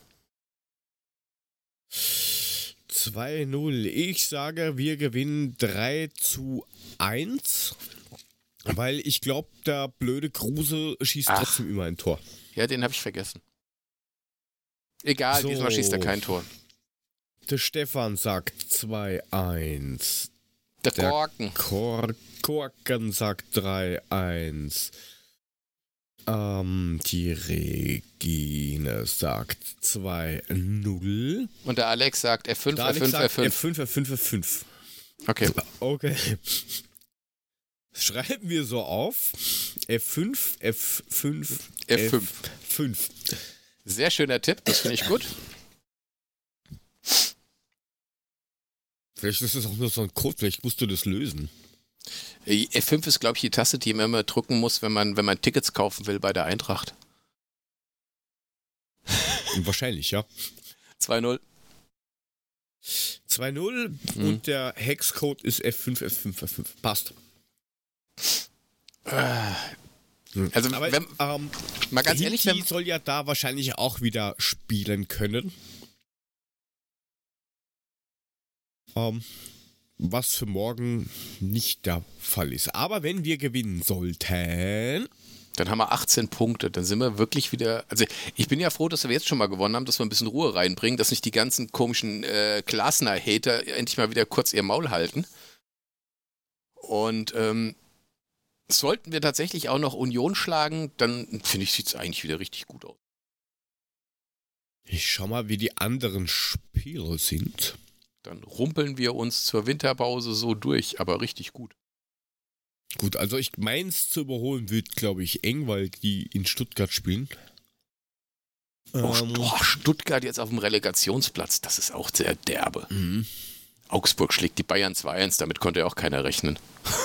2-0. Ich sage, wir gewinnen 3 zu 1. Weil ich glaube, der blöde Kruse schießt Ach. trotzdem immer ein Tor. Ja, den habe ich vergessen. Egal, So. diesmal schießt er kein Tor. Der Stefan sagt 2-1. Der Der- Korken. Kor Korken sagt 3-1. Ähm, die Regine sagt 2-0. Und der Alex sagt F5, Der Alex F5, sagt F5. F5, F5, F5. Okay. Okay. Schreiben wir so auf. F5, F5, F5. F5. Sehr schöner Tipp, das finde ich gut. Vielleicht ist das auch nur so ein Code, vielleicht musst du das lösen. Äh, F5 ist, glaube ich, die Taste, die man immer drücken muss, wenn man, wenn man Tickets kaufen will bei der Eintracht. *laughs* Wahrscheinlich, ja. 2-0. 2-0 Mhm. und der Hexcode ist F5, F5, F5. Passt. Also, Aber wenn, ähm, mal ganz ehrlich, wenn, soll ja da wahrscheinlich auch wieder spielen können. Ähm, was für morgen nicht der Fall ist. Aber wenn wir gewinnen sollten, dann haben wir 18 Punkte. Dann sind wir wirklich wieder. Also, ich bin ja froh, dass wir jetzt schon mal gewonnen haben, dass wir ein bisschen Ruhe reinbringen, dass nicht die ganzen komischen äh, Glasner-Hater endlich mal wieder kurz ihr Maul halten. Und ähm, sollten wir tatsächlich auch noch Union schlagen, dann finde ich, sieht es eigentlich wieder richtig gut aus. ich schau mal, wie die anderen Spiele sind. Dann rumpeln wir uns zur Winterpause so durch, aber richtig gut. Gut, also ich meins zu überholen wird, glaube ich, eng, weil die in Stuttgart spielen. Oh, Ähm, oh, Stuttgart jetzt auf dem Relegationsplatz, das ist auch sehr derbe. mhm. Augsburg schlägt die Bayern 2-1, damit konnte ja auch keiner rechnen. *laughs*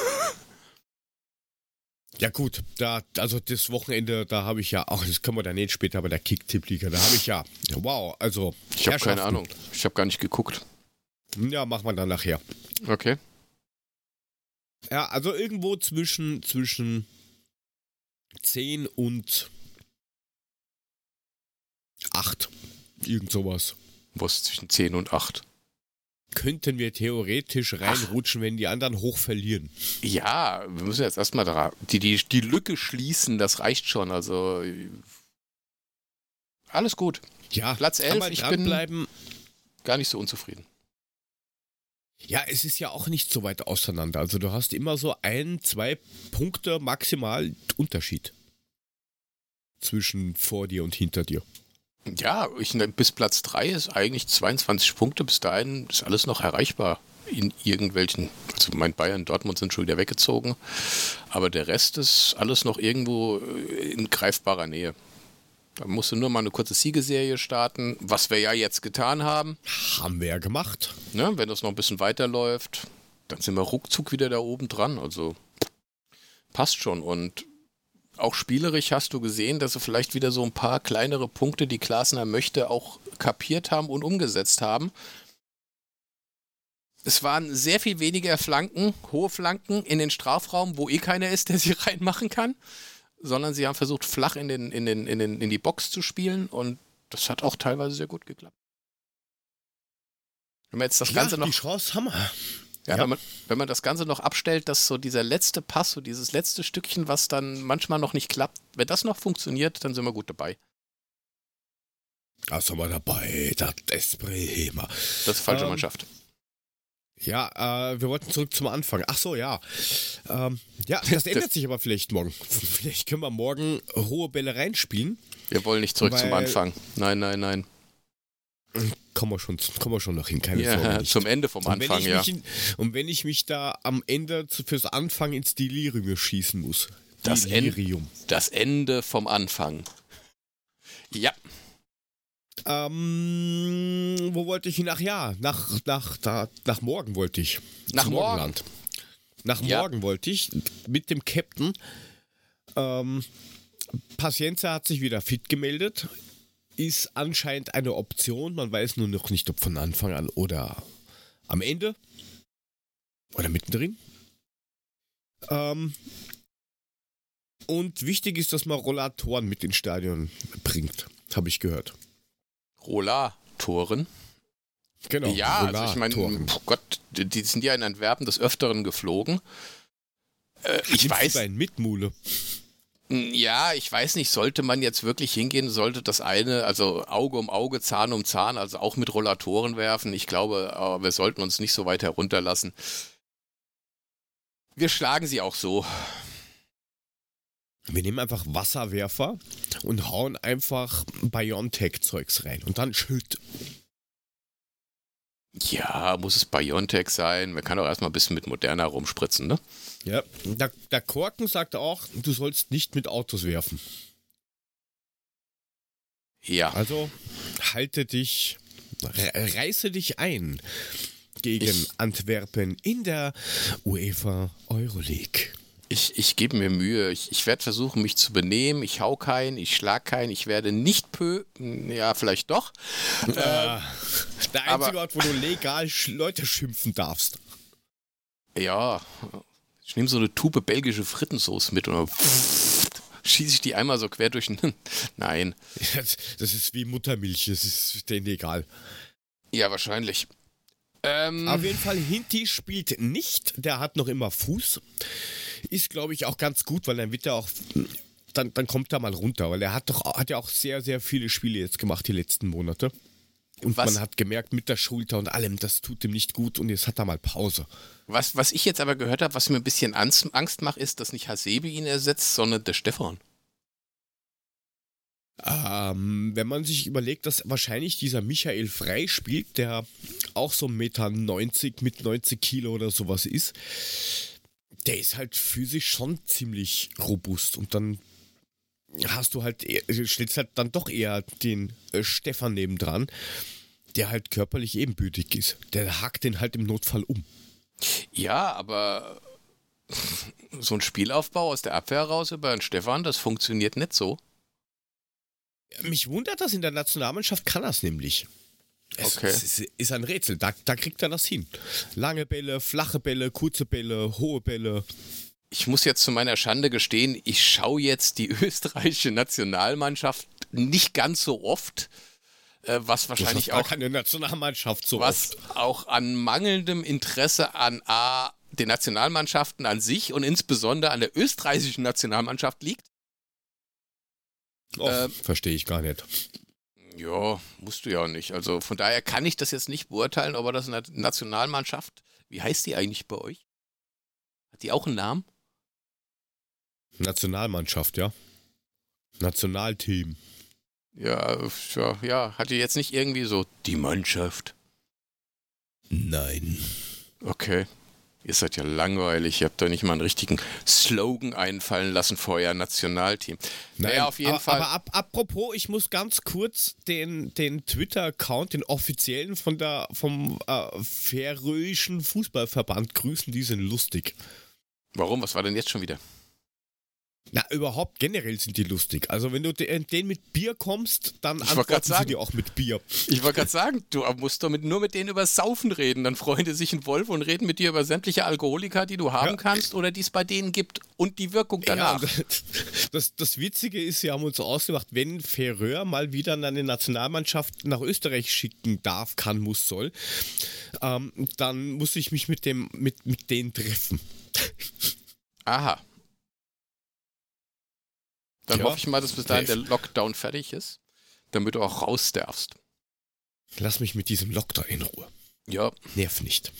Ja gut, da, also das Wochenende, da habe ich ja, ach, das können wir dann nicht später bei der Kick-Tipp-Liga, da habe ich ja, wow, also Ich habe keine. Ahnung. Ich habe gar nicht geguckt. Ja, machen wir dann nachher. Okay. Ja, also irgendwo zwischen, zwischen 10 und 8. Irgend sowas. Was zwischen 10 und 8. Könnten wir theoretisch reinrutschen, wenn die anderen hoch verlieren. Ja, wir müssen jetzt erstmal da, die, die, die Lücke schließen, das reicht schon. Also alles gut. Ja, Platz kann 11, man ich bin gar nicht so unzufrieden. Ja, es ist ja auch nicht so weit auseinander. Also du hast immer so ein, zwei Punkte maximal Unterschied zwischen vor dir und hinter dir. Ja, ich, bis Platz 3 ist eigentlich 22 Punkte. Bis dahin ist alles noch erreichbar in irgendwelchen. Also mein Bayern, Dortmund sind schon wieder weggezogen. Aber der Rest ist alles noch irgendwo äh, in greifbarer Nähe. Da musst du nur mal eine kurze Siegeserie starten, was wir ja jetzt getan haben. Haben wir ja gemacht. Ne? Wenn das noch ein bisschen weiterläuft, dann sind wir ruckzuck wieder da oben dran. Also passt schon. Und auch spielerisch hast du gesehen, dass sie vielleicht wieder so ein paar kleinere Punkte, die Klasner möchte, auch kapiert haben und umgesetzt haben. Es waren sehr viel weniger Flanken, hohe Flanken in den Strafraum, wo eh keiner ist, der sie *laughs* reinmachen kann, sondern sie haben versucht, flach in, den, in, den, in, den, in die Box zu spielen und das hat auch teilweise sehr gut geklappt. Wenn man jetzt das Ganze ja, noch die Chance wir. ja, Ja. Wenn, man, wenn man das Ganze noch abstellt, dass so dieser letzte Pass, so dieses letzte Stückchen, was dann manchmal noch nicht klappt, wenn das noch funktioniert, dann sind wir gut dabei. Da sind wir dabei, das Desprema. Das ist falsche Ähm, Mannschaft. Ja, äh, wir wollten zurück zum Anfang. Ach so, ja. Ähm, ja, das *laughs* ändert sich aber vielleicht morgen. Vielleicht können wir morgen hohe Bälle reinspielen. Wir wollen nicht zurück zum Anfang. Nein, nein, nein. Kommen wir schon, kommen wir schon noch hin, keine Ja, Sorge. *laughs* nicht. zum Ende vom Anfang, ja. in, und wenn ich mich da am Ende fürs Anfang ins Delirium schießen muss. Das. Delirium. Das Ende vom Anfang. Ja, Ähm, wo wollte ich hin? Ach ja, nach, nach, da, nach morgen wollte ich. Nach morgen? Morgenland. Nach Ja. morgen wollte ich mit dem Captain. Ähm, Pacienza hat sich wieder fit gemeldet. Ist anscheinend eine Option. Man weiß nur noch nicht, ob von Anfang an oder am Ende. Oder mittendrin. Ähm, und wichtig ist, dass man Rollatoren mit ins Stadion bringt. Habe ich gehört. Rollatoren. Genau. Ja, also ich meine, oh Gott, die sind ja in Antwerpen des Öfteren geflogen. Äh, ich weiß, deinen Mitmule. ja, ich weiß nicht, sollte man jetzt wirklich hingehen, sollte das eine, also Auge um Auge, Zahn um Zahn, also auch mit Rollatoren werfen. Ich glaube, wir sollten uns nicht so weit herunterlassen. Wir schlagen sie auch so. Wir nehmen einfach Wasserwerfer und hauen einfach Biontech-Zeugs rein. Und dann Schild. Ja, muss es Biontech sein? Man kann auch erstmal ein bisschen mit Moderna rumspritzen, ne? Ja. Der, der Korken sagt auch, du sollst nicht mit Autos werfen. Ja. Also halte dich, re reiße dich ein gegen Ich- Antwerpen in der UEFA Euroleague. Ich, ich gebe mir Mühe. Ich, ich werde versuchen, mich zu benehmen. Ich hau keinen, ich schlag keinen, ich werde nicht pö. Ja, vielleicht doch. Äh, der einzige Ort, wo du legal Leute schimpfen darfst. Ja. Ich nehme so eine Tube belgische Frittensauce mit und dann schieße ich die einmal so quer durch den. Nein. *laughs* Das, ist wie Muttermilch, das ist denen egal. Ja, wahrscheinlich. Ähm, Auf jeden Fall, Hinti spielt nicht, der hat noch immer Fuß. Ist, glaube ich, auch ganz gut, weil dann wird er auch. Dann, dann kommt er mal runter, weil er hat doch hat ja auch sehr, sehr viele Spiele jetzt gemacht die letzten Monate. Und Was- man hat gemerkt, mit der Schulter und allem, das tut ihm nicht gut und jetzt hat er mal Pause. was, was ich jetzt aber gehört habe, was mir ein bisschen Angst, Angst macht, ist, dass nicht Hasebe ihn ersetzt, sondern der Stefan. Ähm, wenn man sich überlegt, dass wahrscheinlich dieser Michael Frei spielt, der auch so 1,90 Meter mit 90 Kilo oder sowas ist, der ist halt physisch schon ziemlich robust und dann hast du halt, stellst halt dann doch eher den äh, Stefan nebendran, der halt körperlich ebenbürtig ist. Der hakt den halt im Notfall um. Ja, aber so ein Spielaufbau aus der Abwehr raus über den Stefan, das funktioniert nicht so. Mich wundert das, in der Nationalmannschaft kann das nämlich. Es, Okay. ist, ist ein Rätsel, da, da kriegt er das hin. Lange Bälle, flache Bälle, kurze Bälle, hohe Bälle. Ich muss jetzt zu meiner Schande gestehen, ich schaue jetzt die *laughs* österreichische Nationalmannschaft nicht ganz so oft, äh, was wahrscheinlich auch, keine Nationalmannschaft so was oft. auch an mangelndem Interesse an A, den Nationalmannschaften an sich und insbesondere an der österreichischen Nationalmannschaft liegt. Och, äh, Verstehe ich gar nicht. Ja, musst du ja auch nicht. Also von daher kann ich das jetzt nicht beurteilen, aber das eine Nationalmannschaft, wie heißt die eigentlich bei euch? Hat die auch einen Namen? Nationalmannschaft, ja. Nationalteam. Ja, ja, ja, hat die jetzt nicht irgendwie so die Mannschaft? Nein. Okay. Ihr seid ja langweilig. Ihr habt da nicht mal einen richtigen Slogan einfallen lassen für euer Nationalteam. Naja, auf jeden aber, Fall. Aber ab, apropos, ich muss ganz kurz den, den Twitter-Account, den offiziellen von der, vom äh, Färöischen Fußballverband grüßen. Die sind lustig. Warum? Was war denn jetzt schon wieder? Na, überhaupt generell sind die lustig. Also, wenn du de- den mit Bier kommst, dann Ich antworten sie sagen. dir auch mit Bier. Ich wollte gerade sagen, du musst doch mit, nur mit denen über Saufen reden. Dann freuen die sich in Wolf und reden mit dir über sämtliche Alkoholiker, die du haben Ja. kannst oder die es bei denen gibt und die Wirkung danach. Ja, das, das Witzige ist, sie haben uns ausgemacht, wenn Ferreur mal wieder eine Nationalmannschaft nach Österreich schicken darf, kann, muss, soll, ähm, dann muss ich mich mit, dem, mit, mit denen treffen. Aha. Dann Ja. hoffe ich mal, dass bis dahin der Lockdown fertig ist, damit du auch raus darfst. Lass mich mit diesem Lockdown in Ruhe. Ja. Nerv nicht.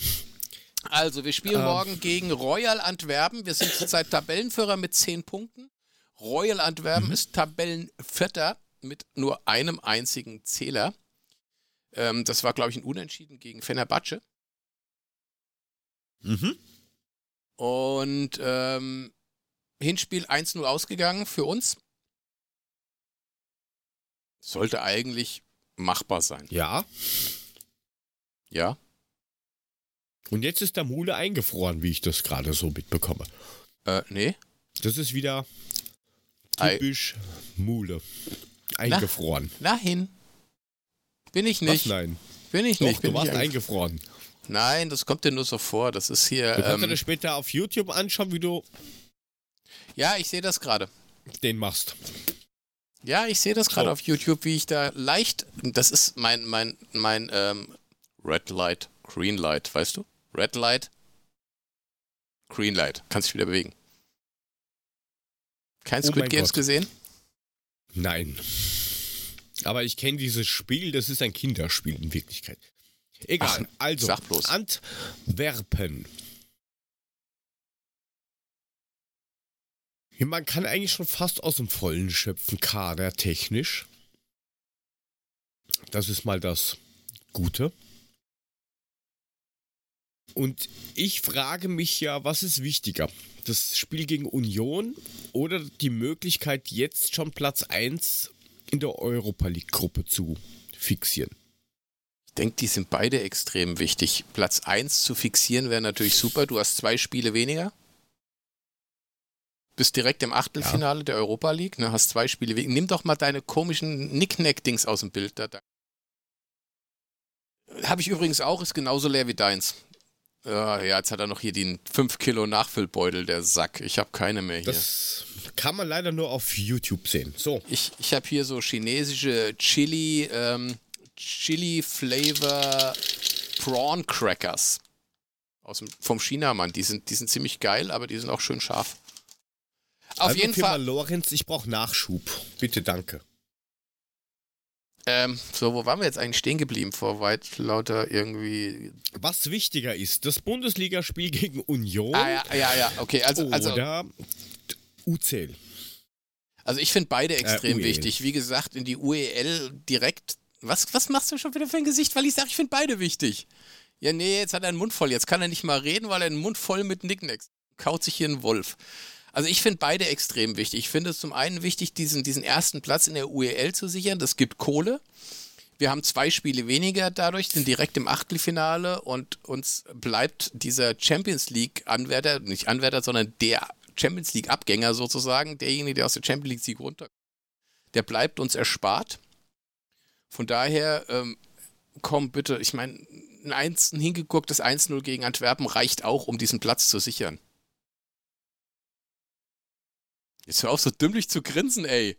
Also, wir spielen Ähm. morgen gegen Royal Antwerpen. Wir sind zurzeit Tabellenführer mit 10 Punkten. Royal Antwerpen ist Tabellenvierter mit nur einem einzigen Zähler. Ähm, das war, glaube ich, ein Unentschieden gegen Fenerbahce. Mhm. Und ähm, Hinspiel 1-0 ausgegangen für uns. Sollte eigentlich machbar sein. Ja. Ja. Und jetzt ist der Mule eingefroren, wie ich das gerade so mitbekomme. Äh, nee. Das ist wieder typisch Mule. Eingefroren. Nein. Bin ich Was? nicht. Nein. Bin ich Doch, nicht. Bin du warst eingefroren. Nein, das kommt dir nur so vor. Das ist hier. Du kannst dir Ähm, das später auf YouTube anschauen, wie du ja, ich sehe das gerade. den machst. Ja, ich sehe das gerade So. auf YouTube, wie ich da leicht. Das ist mein, mein, mein ähm, Red Light, Green Light, weißt du? Red Light, Green Light. Kannst dich wieder bewegen. Kein Oh Squid mein Games Gott. gesehen? Nein. Aber ich kenne dieses Spiel, das ist ein Kinderspiel in Wirklichkeit. Egal, Ach, also. Antwerpen. Ja, man kann eigentlich schon fast aus dem Vollen schöpfen, kadertechnisch. Das ist mal das Gute. Und ich frage mich ja, was ist wichtiger? Das Spiel gegen Union oder die Möglichkeit, jetzt schon Platz 1 in der Europa League-Gruppe zu fixieren? Ich denke, die sind beide extrem wichtig. Platz 1 zu fixieren wäre natürlich super. Du hast zwei Spiele weniger. Bist direkt im Achtelfinale der Europa League, ne, hast zwei Spiele. Nimm doch mal deine komischen Nicknack-Dings aus dem Bild. Da, da. Habe ich übrigens auch, ist genauso leer wie deins. Ja, ja, jetzt hat er noch hier den 5 Kilo Nachfüllbeutel, der Sack. Ich habe keine mehr hier. Das kann man leider nur auf YouTube sehen. So, Ich, ich habe hier so chinesische Chili, ähm, Chili Flavor Prawn Crackers. Aus dem, vom Chinamann. Die sind, die sind ziemlich geil, aber die sind auch schön scharf. Auf also jeden Firma Fall. Lorenz, ich brauche Nachschub. Bitte, danke. Ähm, so, wo waren wir jetzt eigentlich stehen geblieben? Vor weit lauter irgendwie. Was wichtiger ist, das Bundesligaspiel gegen Union Ah, ja, ja, ja, okay. Also, also, oder UCL. also ich finde beide extrem UEL. wichtig. Wie gesagt, in die UEL direkt. Was, was machst du schon wieder für ein Gesicht? Weil ich sage, ich finde beide wichtig. Ja, nee, jetzt hat er einen Mund voll. Jetzt kann er nicht mal reden, weil er einen Mund voll mit Nicknacks. Kaut sich hier ein Wolf. Also ich finde beide extrem wichtig. Ich finde es zum einen wichtig, diesen, diesen ersten Platz in der UEL zu sichern. Das gibt Kohle. Wir haben zwei Spiele weniger dadurch, sind direkt im Achtelfinale und uns bleibt dieser Champions League-Anwärter, nicht Anwärter, sondern der Champions League-Abgänger sozusagen, derjenige, der aus der Champions League runter, der bleibt uns erspart. Von daher, ähm, komm bitte, ich meine, ein 1 ein hingegucktes 1-0 gegen Antwerpen reicht auch, um diesen Platz zu sichern. Jetzt hör auf, so dümmlich zu grinsen, ey.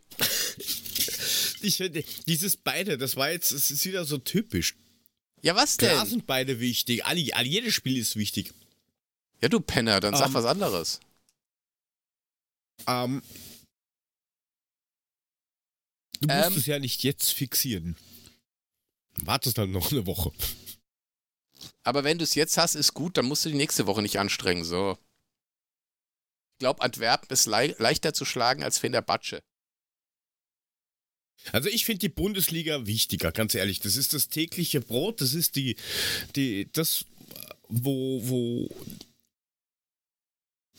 Ich, finde, dieses beide, das war jetzt, es ist wieder so typisch. Ja, was Klar denn? sind beide wichtig. Alle, alle, jedes Spiel ist wichtig. Ja, du Penner, dann sag Ähm, was anderes. Ähm, du musst Ähm. es ja nicht jetzt fixieren. Wartest dann noch eine Woche. Aber wenn du es jetzt hast, ist gut, dann musst du die nächste Woche nicht anstrengen. So. Ich glaube, Antwerpen ist lei leichter zu schlagen als Fenerbahce. Also ich finde die Bundesliga wichtiger, ganz ehrlich. Das ist das tägliche Brot, das ist die, die, das, wo, wo,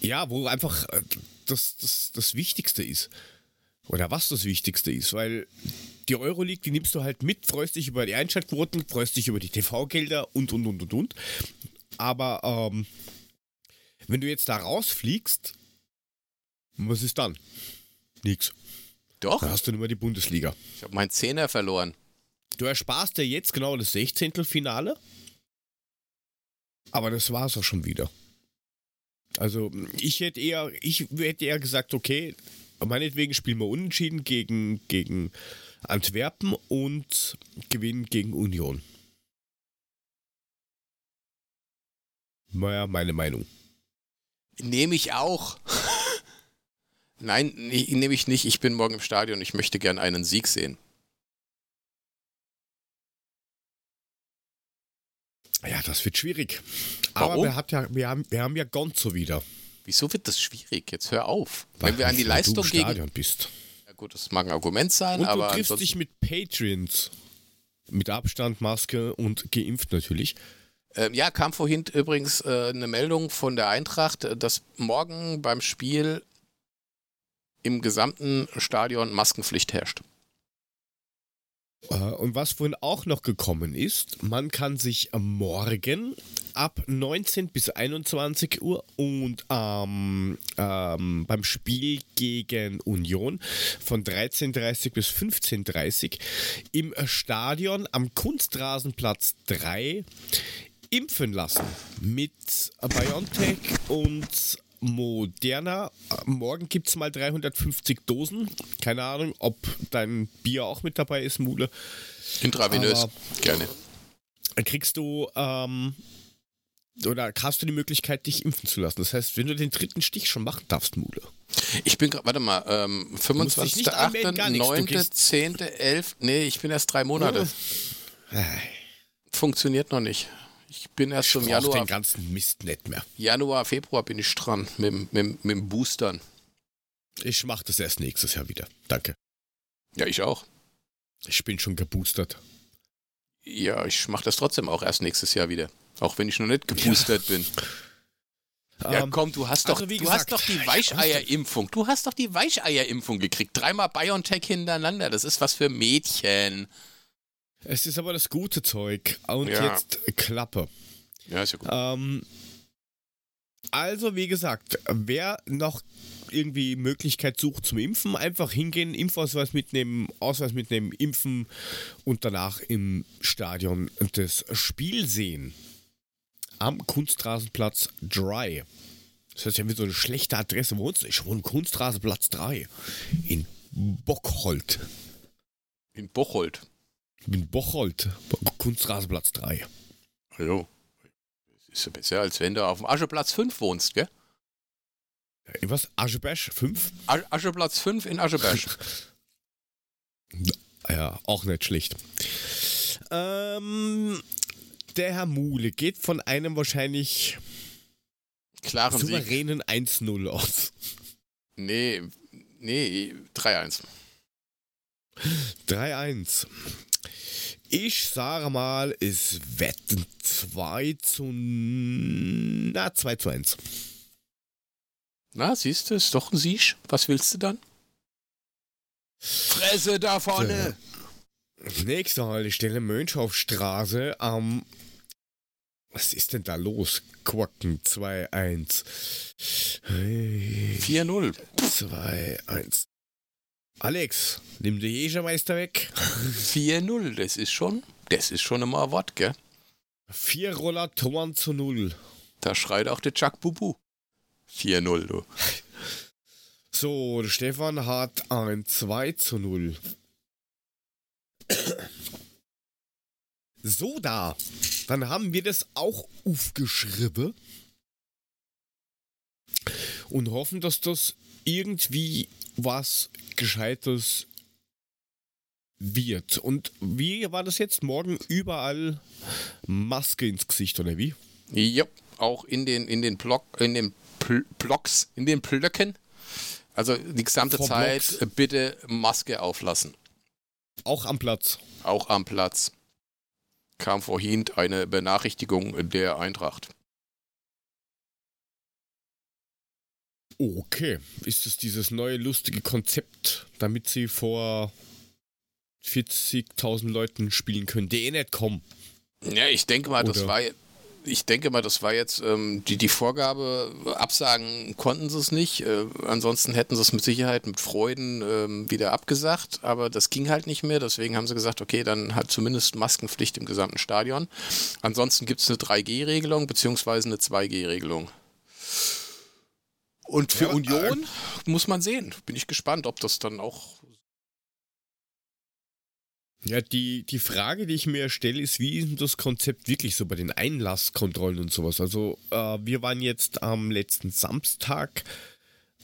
ja, wo einfach äh, das, das, das Wichtigste ist. Oder was das Wichtigste ist, weil die Euroleague, die nimmst du halt mit, freust dich über die Einschaltquoten, freust dich über die TV-Gelder und, und, und, und, und. Aber ähm, wenn du jetzt da rausfliegst, was ist dann? Nix. Doch, Da hast du nur mal die Bundesliga. ich habe meinen Zehner verloren. Du ersparst dir jetzt genau das 16. Finale. Aber das war's auch schon wieder. Also, ich hätte eher, ich hätte eher gesagt, okay, meinetwegen spielen wir unentschieden gegen, gegen Antwerpen und gewinnen gegen Union. Naja, meine Meinung. Nehme ich auch. Nein, nee, nehme ich nicht. Ich bin morgen im Stadion. Ich möchte gern einen Sieg sehen. Ja, das wird schwierig. Aber Warum? wir, hat ja, wir, haben, wir haben ja Gonzo wieder. Wieso wird das schwierig? Jetzt hör auf. Wenn wir an die Weil Leistung du im gegen. Stadion bist. Ja gut, das mag ein Argument sein, Und aber du triffst ansonsten- dich mit Patreons. Mit Abstand, Maske und geimpft natürlich. Ähm, ja, kam vorhin übrigens äh, eine Meldung von der Eintracht, äh, dass morgen beim Spiel im gesamten Stadion Maskenpflicht herrscht. Äh, Und was vorhin auch noch gekommen ist, man kann sich morgen ab 19 bis 21 Uhr und ähm, ähm, beim Spiel gegen Union von 13.30 bis 15.30 im Stadion am Kunstrasenplatz 3 impfen lassen mit BioNTech und Moderna. Morgen gibt es mal 350 Dosen. Keine Ahnung, ob dein Bier auch mit dabei ist, Mule. Intravenös, Aber- gerne. kriegst du ähm, oder hast du die Möglichkeit, dich impfen zu lassen. Das heißt, wenn du den dritten Stich schon machen darfst, Mule. Ich bin gerade, warte mal, ähm, 25.8., 9., 10., 11., nee, ich bin erst drei Monate. Oh. Funktioniert noch nicht. Ich bin erst Ich zum Januar. den ganzen Mist nicht mehr. Januar, Februar bin ich dran mit, dem- mit, mit dem Boostern. Ich mach das erst nächstes Jahr wieder. Danke. Ja, ich auch. Ich bin schon geboostert. Ja, ich mache das trotzdem auch erst nächstes Jahr wieder. Auch wenn ich noch nicht geboostert bin. *laughs* Ja, Ähm, komm, du hast doch, also du gesagt, hast doch die ich Weicheierimpfung. Du hast doch die Weicheierimpfung gekriegt. Dreimal BioNTech hintereinander. Das ist was für Mädchen. Es ist aber das gute Zeug. Und Ja. jetzt Klappe. Ja, ist ja gut. Ähm, also, wie gesagt, wer noch irgendwie Möglichkeit sucht zum Impfen, einfach hingehen, Impfausweis mitnehmen, Ausweis mitnehmen, impfen und danach im Stadion das Spiel sehen. Am Kunstrasenplatz 3. Das heißt ja wie so eine schlechte Adresse. Wo du? Ich wohne Kunstrasenplatz 3. In Bockholt. In Bocholt. In Bocholt. Kunstrasenplatz 3. Jo. Das ist ja besser, als wenn du auf dem Ascheplatz 5 wohnst, gell? Was? Aschebesch? 5? Asch- Ascheplatz 5 in Ascheberg. *laughs* Ja, auch nicht schlecht. Ähm, der Herr Mule geht von einem wahrscheinlich Klaren souveränen 1-0 aus. Nee, nee, 3-1. 3-1. Ich sage mal, es wetten 2 zu. Na, 2 zu 1. Na, siehst du, ist doch ein Sieg. Was willst du dann? Fresse da vorne! Nächste Haltestelle Mönchhofstraße am. was ist denn da los? Quacken 2-1. 4-0. 2-1. Alex, nimm den Jägermeister weg. *laughs* 4-0, das ist schon, das ist schon immer ein Wort, gell? Vier Roller Toren zu null. Da schreit auch der Chuck Bubu. 4-0, du. *laughs* So, der Stefan hat ein 2 zu 0. *coughs* So da. Dann haben wir das auch aufgeschrieben. Und hoffen, dass das irgendwie was Gescheites wird. Und wie war das jetzt? Morgen überall Maske ins Gesicht, oder wie? Ja, auch in den, in den Block, in den Pl Blocks, in den Blöcken. Also die gesamte Vor Zeit Blocks. bitte Maske auflassen. Auch am Platz. Auch am Platz. Kam vorhin eine Benachrichtigung der Eintracht. Okay, ist es dieses neue lustige Konzept, damit sie vor 40.000 Leuten spielen können, die eh nicht kommen? Ja, ich denke mal, das Oder- war ich denke mal, das war jetzt ähm, die, die Vorgabe. Absagen konnten sie es nicht. Äh, ansonsten hätten sie es mit Sicherheit mit Freuden ähm, wieder abgesagt. Aber das ging halt nicht mehr. Deswegen haben sie gesagt, okay, dann halt zumindest Maskenpflicht im gesamten Stadion. Ansonsten gibt es eine 3G-Regelung beziehungsweise eine 2G-Regelung. Und für Ja, Union muss man sehen. Bin ich gespannt, ob das dann auch. Ja, die, die Frage, die ich mir stelle, ist, wie ist denn das Konzept wirklich so bei den Einlasskontrollen und sowas? Also, äh, wir waren jetzt am letzten Samstag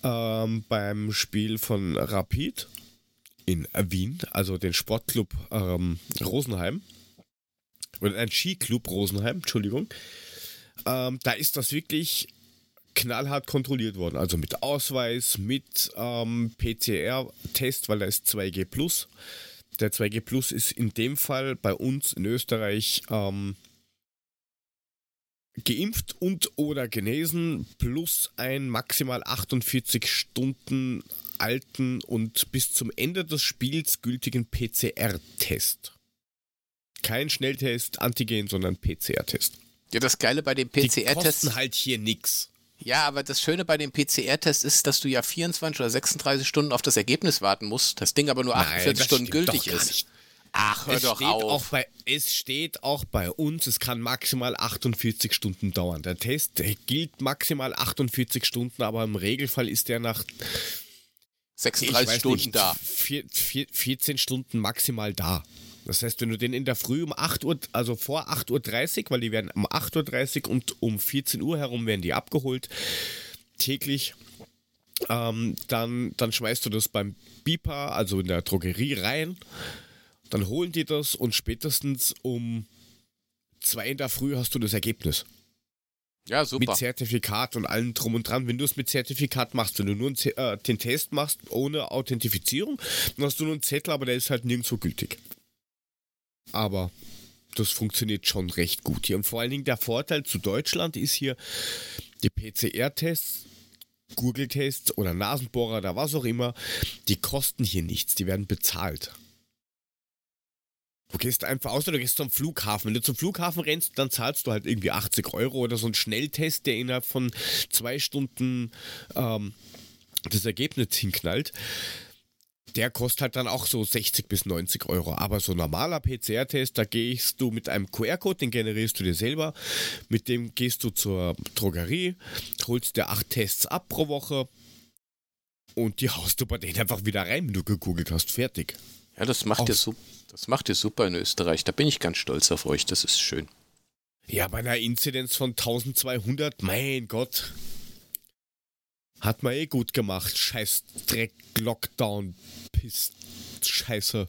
ähm, beim Spiel von Rapid in Wien, also den Sportclub ähm, Rosenheim. Oder ein Skiclub Rosenheim, Entschuldigung. Ähm, da ist das wirklich knallhart kontrolliert worden. Also mit Ausweis, mit ähm, PCR-Test, weil da ist 2G Plus. Der 2G Plus ist in dem Fall bei uns in Österreich ähm, geimpft und oder genesen plus ein maximal 48 Stunden alten und bis zum Ende des Spiels gültigen PCR-Test. Kein Schnelltest, Antigen, sondern PCR-Test. Ja, das Geile bei dem Die PCR-Test. kosten halt hier nix. Ja, aber das Schöne bei dem PCR-Test ist, dass du ja 24 oder 36 Stunden auf das Ergebnis warten musst. Das Ding aber nur 48 das Stunden gültig ist. nicht. Ach, hör Es doch steht, auch auf. bei, es steht auch bei uns, es kann maximal 48 Stunden dauern. Der Test gilt maximal 48 Stunden, aber im Regelfall ist der nach ich 36 weiß Stunden nicht, da. vier, vier, 14 Stunden maximal da. Das heißt, wenn du den in der Früh um 8 Uhr, also vor 8.30 Uhr, weil die werden um 8.30 Uhr und um 14 Uhr herum werden die abgeholt, täglich, ähm, dann, dann schmeißt du das beim Beeper, also in der Drogerie rein, dann holen die das und spätestens um 2 in der Früh hast du das Ergebnis. Ja, super. Mit Zertifikat und allem drum und dran. Wenn du es mit Zertifikat machst, wenn du nur einen, äh, den Test machst ohne Authentifizierung, dann hast du nur einen Zettel, aber der ist halt nirgendwo gültig. Aber das funktioniert schon recht gut hier. Und vor allen Dingen der Vorteil zu Deutschland ist hier, die PCR-Tests, Google-Tests oder Nasenbohrer oder was auch immer, die kosten hier nichts, die werden bezahlt. Du gehst einfach aus oder du gehst zum Flughafen. Wenn du zum Flughafen rennst, dann zahlst du halt irgendwie 80 Euro oder so einen Schnelltest, der innerhalb von zwei Stunden ähm, das Ergebnis hinknallt. Der kostet halt dann auch so 60 bis 90 Euro. Aber so ein normaler PCR-Test, da gehst du mit einem QR-Code, den generierst du dir selber. Mit dem gehst du zur Drogerie, holst dir acht Tests ab pro Woche und die haust du bei denen einfach wieder rein, wenn du gegoogelt hast. Fertig. Ja, das macht, ihr, das macht ihr super in Österreich. Da bin ich ganz stolz auf euch. Das ist schön. Ja, bei einer Inzidenz von 1200, mein Gott. Hat man eh gut gemacht. Scheiß Dreck, Lockdown, Piss, Scheiße.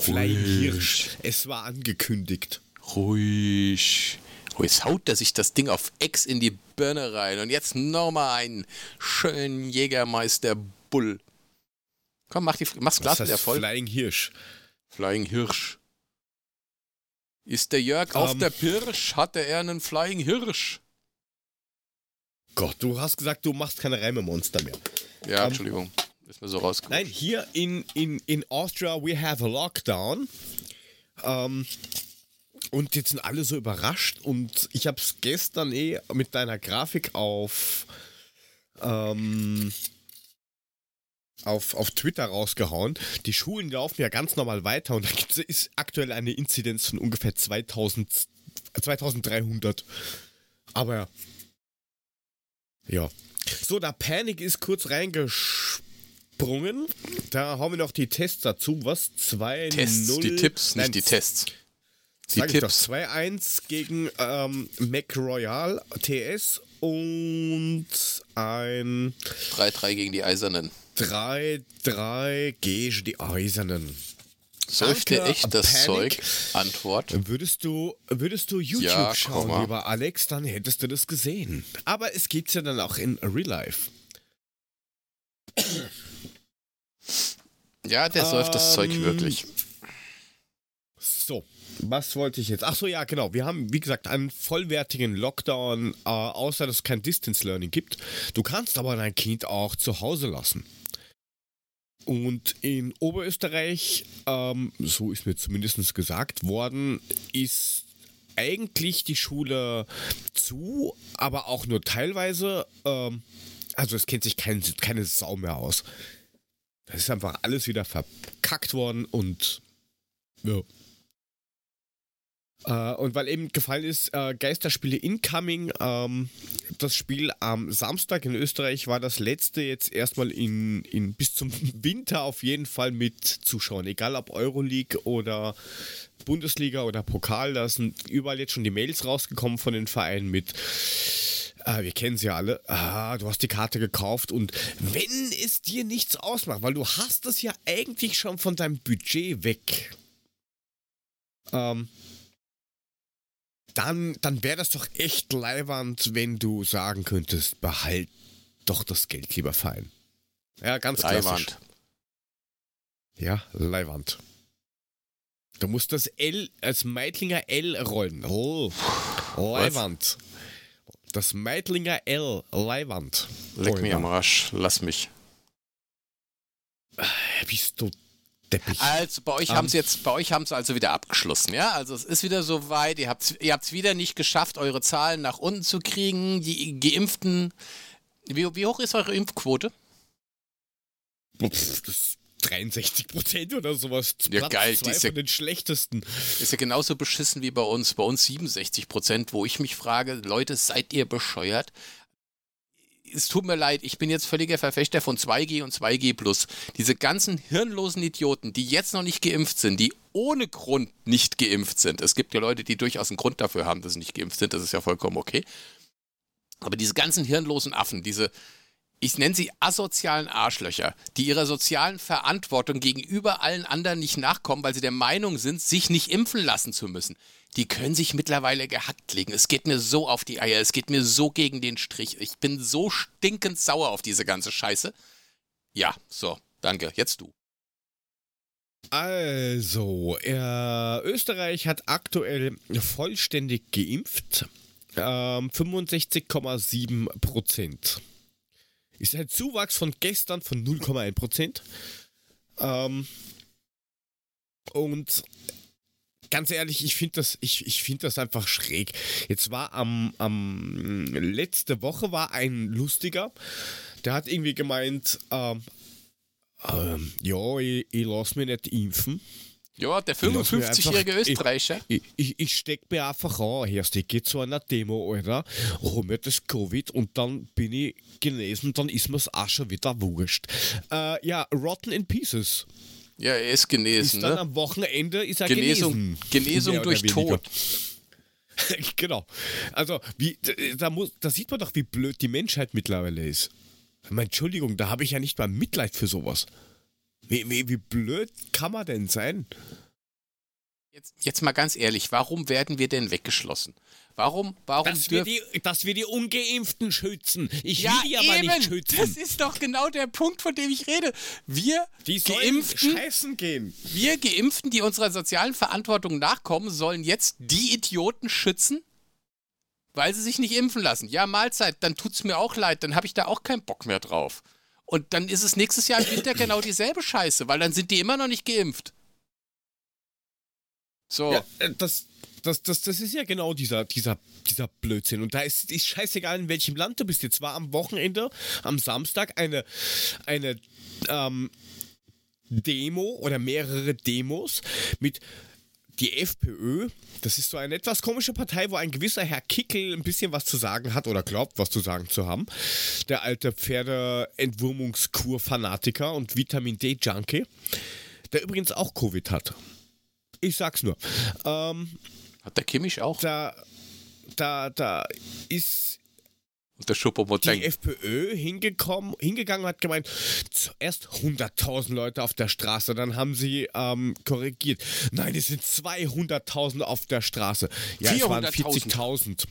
Flying Hirsch. Es war angekündigt. Ruhig. Oh, jetzt haut er sich das Ding auf Ex in die Birne rein. Und jetzt nochmal einen schönen Jägermeister Bull. Komm, mach die, mach's Glas wieder voll. Flying Hirsch. Flying Hirsch. Ist der Jörg um, auf Ähm. der Pirsch? Hatte er einen Flying Hirsch? Gott, du hast gesagt, du machst keine Reimemonster mehr. Ja, Ähm, Entschuldigung. Ist mir so rausgekommen. Nein, hier in, in, in Austria, we have a lockdown. Ähm, und jetzt sind alle so überrascht und ich habe es gestern eh mit deiner Grafik auf, ähm, auf, auf Twitter rausgehauen. Die Schulen laufen ja ganz normal weiter und da gibt's, ist aktuell eine Inzidenz von ungefähr 2000, 2300. Aber ja. So, der Panic ist kurz reingesprungen. Da haben wir noch die Tests dazu. Was? 2 Tests, 0, die Tipps, Nein, nicht die Tests. Die Sag Tipps. 2-1 gegen ähm, Mac Royal TS und ein 3-3 gegen die Eisernen. 3-3 gegen die Eisernen. Säuft dir Danke, echt das. Zeug? Antwort. Würdest du, würdest du YouTube Ja, schauen, Komma. lieber Alex, dann hättest du das gesehen. Aber es gibt's ja dann auch in Real Life. Ja, der säuft das Zeug Ähm, wirklich. So, was wollte ich jetzt? Ach so, ja, genau. Wir haben, wie gesagt, einen vollwertigen Lockdown, äh, außer dass es kein Distance Learning gibt. Du kannst aber dein Kind auch zu Hause lassen. Und in Oberösterreich, ähm, so ist mir zumindest gesagt worden, ist eigentlich die Schule zu, aber auch nur teilweise. Ähm, also es kennt sich kein, keine Sau mehr aus. Das ist einfach alles wieder verkackt worden und ja. Äh, und weil eben gefallen ist, äh, Geisterspiele Incoming, ähm, das Spiel am Samstag in Österreich war das letzte jetzt erstmal in, in bis zum *laughs* Winter auf jeden Fall mit Zuschauern. Egal ob Euroleague oder Bundesliga oder Pokal, da sind überall jetzt schon die Mails rausgekommen von den Vereinen mit. äh, wir kennen sie alle. Ah, du hast die Karte gekauft und wenn es dir nichts ausmacht, weil du hast es ja eigentlich schon von deinem Budget weg. Ähm, dann, dann wäre das doch echt leiwand, wenn du sagen könntest, behalt doch das Geld, lieber Verein. Ja, ganz klassisch. Leiwand. Ja, Leiwand. Du musst das L als Meitlinger L rollen. Oh, Leiwand. Das Meitlinger L, Leiwand. Leck mich am Arsch. Lass mich. Bist du deppig. Also bei euch Ähm. haben sie jetzt, bei euch haben sie also wieder abgeschlossen, ja? Also es ist wieder so weit, ihr habt ihr habt's wieder nicht geschafft, eure Zahlen nach unten zu kriegen. Die Geimpften. Wie, wie hoch ist eure Impfquote? Pff, das ist 63 Prozent oder sowas. Ja, Platz geil, Zwei die ist ja- von den schlechtesten. Ist ja genauso beschissen wie bei uns. Bei uns 67 Prozent, wo ich mich frage, Leute, seid ihr bescheuert? Es tut mir leid, ich bin jetzt völliger Verfechter von 2G und 2G+. Diese ganzen hirnlosen Idioten, die jetzt noch nicht geimpft sind, die ohne Grund nicht geimpft sind. Es gibt ja Leute, die durchaus einen Grund dafür haben, dass sie nicht geimpft sind. Das ist ja vollkommen okay. Aber diese ganzen hirnlosen Affen, diese, ich nenne sie asozialen Arschlöcher, die ihrer sozialen Verantwortung gegenüber allen anderen nicht nachkommen, weil sie der Meinung sind, sich nicht impfen lassen zu müssen. Die können sich mittlerweile gehackt legen. Es geht mir so auf die Eier, es geht mir so gegen den Strich. Ich bin so stinkend sauer auf diese ganze Scheiße. Ja, so, danke. Jetzt du. Also, äh, Österreich hat aktuell vollständig geimpft. Ähm, 65,7 Prozent. Ist ein Zuwachs von gestern von 0,1 Prozent. Ähm, und ganz ehrlich, ich finde das, ich, ich find das einfach schräg. Jetzt war am, am letzte Woche war ein lustiger, der hat irgendwie gemeint, ähm, ähm, ja, ich, ich lass mich nicht impfen. Ja, der 55-jährige Österreicher. Ich, ich, ich steck mir einfach an, erst ich gehe zu einer Demo, Alter, hol mir das Covid und dann bin ich genesen, dann ist mir's auch schon wieder wurscht. Äh, ja, Rotten in Pieces. Ja, er ist genesen. Ist dann ne? am Wochenende ist er Genesung, genesen. Genesung durch. Tod. *laughs* genau. Also, wie, da, muss, da sieht man doch, wie blöd die Menschheit mittlerweile ist. Meine, Entschuldigung, da habe ich ja nicht mal Mitleid für sowas. Wie, wie, wie blöd kann man denn sein? Jetzt, jetzt mal ganz ehrlich, warum werden wir denn weggeschlossen? Warum, warum Dass wir, die, dass wir die Ungeimpften schützen. Ich ja, will die aber eben. nicht schützen. Das ist doch genau der Punkt, von dem ich rede. Wir die sollen Geimpften, scheißen gehen. wir Geimpften, die unserer sozialen Verantwortung nachkommen, sollen jetzt die Idioten schützen, weil sie sich nicht impfen lassen. Ja, Mahlzeit, dann tut's mir auch leid, dann habe ich da auch keinen Bock mehr drauf. Und dann ist es nächstes Jahr im Winter genau dieselbe Scheiße, weil dann sind die immer noch nicht geimpft. So. Ja, äh, das, das, das, das ist ja genau dieser, dieser, dieser Blödsinn. Und da ist, ist scheißegal, in welchem Land du bist. Jetzt war am Wochenende, am Samstag, eine, eine ähm, Demo oder mehrere Demos mit die FPÖ. Das ist so eine etwas komische Partei, wo ein gewisser Herr Kickel ein bisschen was zu sagen hat oder glaubt, was zu sagen zu haben. Der alte Pferdeentwurmungskur-Fanatiker und Vitamin D-Junkie, der übrigens auch Covid hat. Ich sag's nur. Ähm, Hat der Kimmich auch? da, da, da ist Und der Schuppermott die FPÖ hingekommen, hingegangen und hat gemeint, zuerst 100.000 Leute auf der Straße, dann haben sie ähm, korrigiert. Nein, es sind 200.000 auf der Straße. Ja, es waren 400.000. 40.000.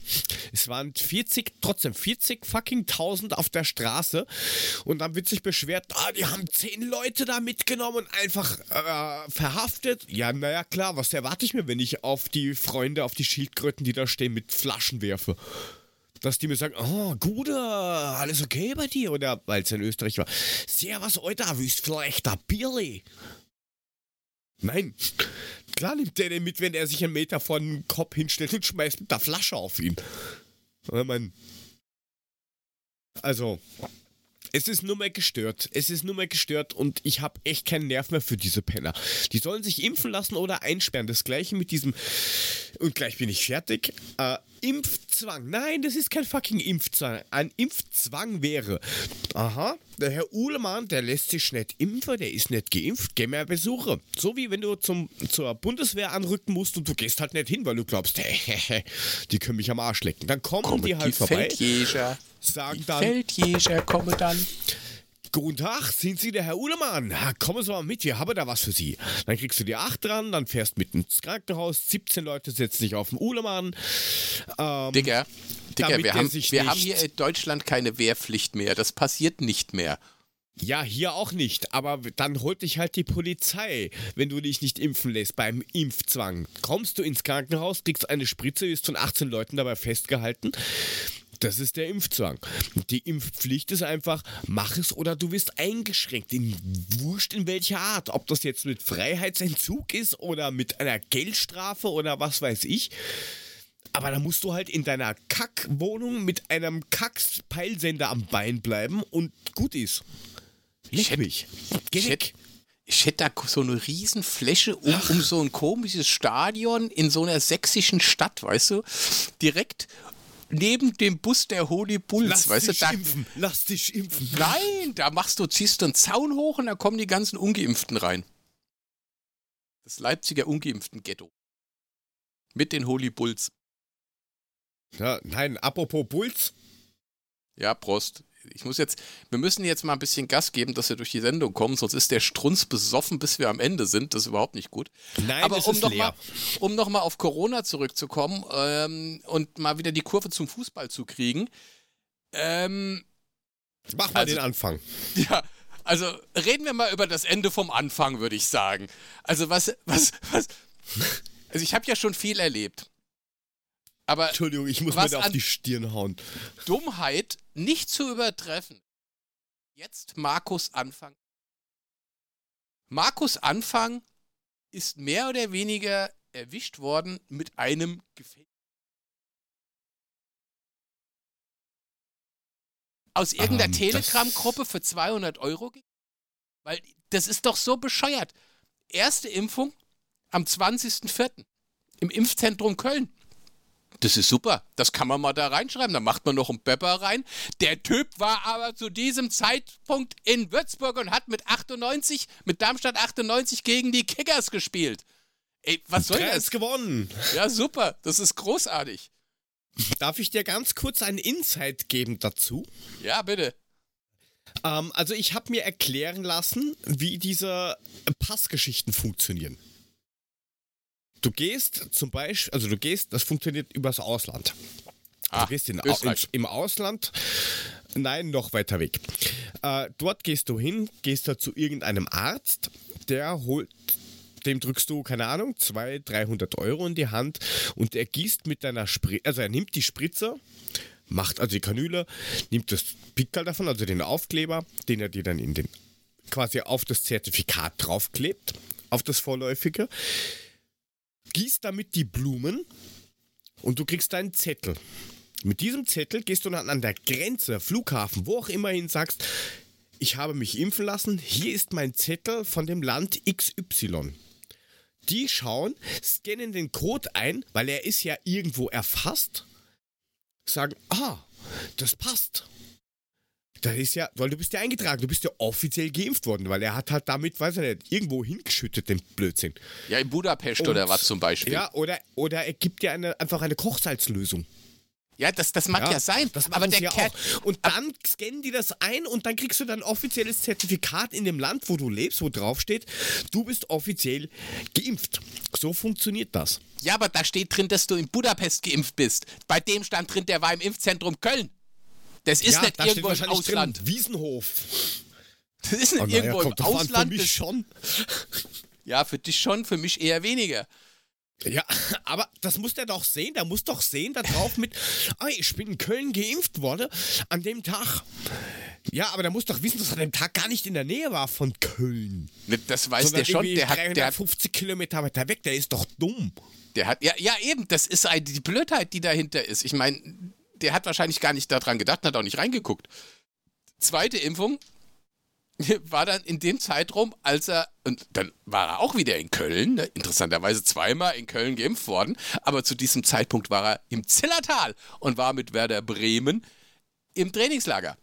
Es waren 40, trotzdem 40 fucking 1000 auf der Straße und dann wird sich beschwert, ah, die haben 10 Leute da mitgenommen und einfach äh, verhaftet. Ja, naja, klar, was erwarte ich mir, wenn ich auf die Freunde, auf die Schildkröten, die da stehen, mit Flaschen werfe? Dass die mir sagen, oh, Gude, alles okay bei dir? Oder, weil es in Österreich war, servus, Alter, wüsst vielleicht der Birli? Nein, klar nimmt der den mit, wenn er sich einen Meter vor den Kopf hinstellt und schmeißt mit der Flasche auf ihn. Ich mein, also, es ist nur mehr gestört. Es ist nur mehr gestört und ich habe echt keinen Nerv mehr für diese Penner. Die sollen sich impfen lassen oder einsperren. Das gleiche mit diesem. Und gleich bin ich fertig. Äh, Impfzwang. Nein, das ist kein fucking Impfzwang. Ein Impfzwang wäre. Aha, der Herr Uhlemann, der lässt sich nicht impfen, der ist nicht geimpft, geh mir Besuche. So wie wenn du zum, zur Bundeswehr anrücken musst und du gehst halt nicht hin, weil du glaubst, *laughs* die können mich am Arsch lecken. Dann kommen Kommen die halt die vorbei, Feldjäger. Sagen dann, Feldjäger dann. Guten Tag, sind Sie der Herr Uhlemann? Kommen Sie mal mit, wir haben da was für Sie. Dann kriegst du die 8 dran, dann fährst mit ins Krankenhaus, 17 Leute setzen sich auf den Uhlemann. Ähm, Digga, Digga wir, haben, wir haben hier in Deutschland keine Wehrpflicht mehr. Das passiert nicht mehr. Ja, hier auch nicht, aber dann holt dich halt die Polizei, wenn du dich nicht impfen lässt beim Impfzwang. Kommst du ins Krankenhaus, kriegst eine Spritze, wirst von 18 Leuten dabei festgehalten. Das ist der Impfzwang. Die Impfpflicht ist einfach, mach es oder du wirst eingeschränkt. In wurscht in welcher Art. Ob das jetzt mit Freiheitsentzug ist oder mit einer Geldstrafe oder was weiß ich. Aber da musst du halt in deiner Kackwohnung mit einem Kackspeilsender am Bein bleiben und gut ist. Ich hätte- mich. Geh Ich hätte, ich hätte da so eine Riesenfläche um, um so ein komisches Stadion in so einer sächsischen Stadt, weißt du? Direkt neben dem Bus der Holy Bulls. Lass weißt dich du, da, impfen. Lass dich impfen. Nein, da machst du, ziehst du einen Zaun hoch und da kommen die ganzen Ungeimpften rein. Das Leipziger Ungeimpften-Ghetto. Mit den Holy Bulls. Ja, nein, apropos Bulls. Ja, Prost. Ich muss jetzt, wir müssen jetzt mal ein bisschen Gas geben, dass wir durch die Sendung kommen, sonst ist der Strunz besoffen, bis wir am Ende sind. Das ist überhaupt nicht gut. Nein, Aber um nochmal um noch mal auf Corona zurückzukommen ähm, und mal wieder die Kurve zum Fußball zu kriegen. Ähm, Mach mal Also- den Anfang. *laughs* Ja, also reden wir mal über das Ende vom Anfang, würde ich sagen. Also was, was, was. Also ich habe ja schon viel erlebt. Aber Entschuldigung, ich muss mir da auf die Stirn hauen. Dummheit nicht zu übertreffen. Jetzt Markus Anfang. Markus Anfang ist mehr oder weniger erwischt worden mit einem Gefäß. Aus irgendeiner Ähm, das- Telegram-Gruppe für 200 Euro? Weil das ist doch so bescheuert. Erste Impfung am 20.04. im Impfzentrum Köln. Das ist super. Das kann man mal da reinschreiben. Da macht man noch einen Pepper rein. Der Typ war aber zu diesem Zeitpunkt in Würzburg und hat mit 98, mit Darmstadt 98 gegen die Kickers gespielt. Ey, was soll 3-1 das? gewonnen. Ja, super. Das ist großartig. Darf ich dir ganz kurz einen Insight geben dazu? Ja, bitte. Ähm, also ich habe mir erklären lassen, wie diese Passgeschichten funktionieren. Du gehst zum Beispiel, also du gehst, das funktioniert übers Ausland. Ah, du gehst in, ins, im Ausland, nein, noch weiter weg. Äh, dort gehst du hin, gehst da zu irgendeinem Arzt, der holt, dem drückst du, keine Ahnung, 200, 300 Euro in die Hand und er gießt mit deiner Spritze, also er nimmt die Spritze, macht also die Kanüle, nimmt das Pickel davon, also den Aufkleber, den er dir dann in den, quasi auf das Zertifikat draufklebt, auf das vorläufige, gießt damit die Blumen und du kriegst deinen Zettel. Mit diesem Zettel gehst du dann an der Grenze, Flughafen, wo auch immer hin, sagst, ich habe mich impfen lassen, hier ist mein Zettel von dem Land XY. Die schauen, scannen den Code ein, weil er ist ja irgendwo erfasst, sagen, ah, das passt. Das ist ja, weil du bist ja eingetragen, du bist ja offiziell geimpft worden, weil er hat halt damit, weiß ich nicht, irgendwo hingeschüttet, den Blödsinn. Ja, in Budapest Und- oder was zum Beispiel. Ja, oder, oder er gibt dir eine, einfach eine Kochsalzlösung. Ja, das, das mag ja, sein. Das aber der ja Kerl. Und dann scannen die das ein und dann kriegst du dann offizielles Zertifikat in dem Land, wo du lebst, wo drauf steht, du bist offiziell geimpft. So funktioniert das. Ja, aber da steht drin, dass du in Budapest geimpft bist. Bei dem stand drin, der war im Impfzentrum Köln. Das ist ja, nicht da irgendwo im Ausland. drin, Wiesenhof. Das ist nicht Oh, naja, irgendwo im Ausland. Für mich schon. *laughs* Ja, für dich schon, für mich eher weniger. Ja, *laughs* aber das muss der doch sehen. Der muss doch sehen, da drauf mit, *laughs* ah, ich bin in Köln geimpft worden an dem Tag. Ja, aber der muss doch wissen, dass er an dem Tag gar nicht in der Nähe war von Köln. Ne, Das weiß sondern der schon. Der hat, der, hat, 350 Kilometer weiter weg. Der ist doch dumm. der hat, ja, ja eben, das ist die Blödheit, die dahinter ist. Ich meine, der hat wahrscheinlich gar nicht daran gedacht und hat auch nicht reingeguckt. Zweite Impfung *laughs* war dann in dem Zeitraum, als er, und dann war er auch wieder in Köln, ne, interessanterweise zweimal in Köln geimpft worden, aber zu diesem Zeitpunkt war er im Zillertal und war mit Werder Bremen im Trainingslager.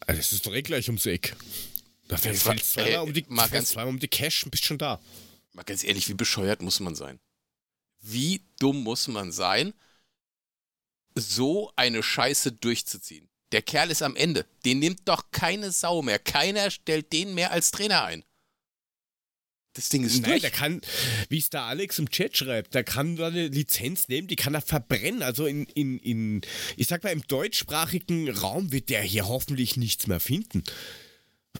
Also das ist doch eh gleich ums Eck. Da fällst du zweimal, um die, mal ganz- zweimal um die Cash und bist schon da. Mal ganz ehrlich, wie bescheuert muss man sein? Wie dumm muss man sein, so eine Scheiße durchzuziehen? Der Kerl ist am Ende. Den nimmt doch keine Sau mehr. Keiner stellt den mehr als Trainer ein. Das Ding ist Nein, durch. der kann, wie es da Alex im Chat schreibt, der kann da eine Lizenz nehmen, die kann er verbrennen. Also in, in, in ich sag mal, im deutschsprachigen Raum wird der hier hoffentlich nichts mehr finden.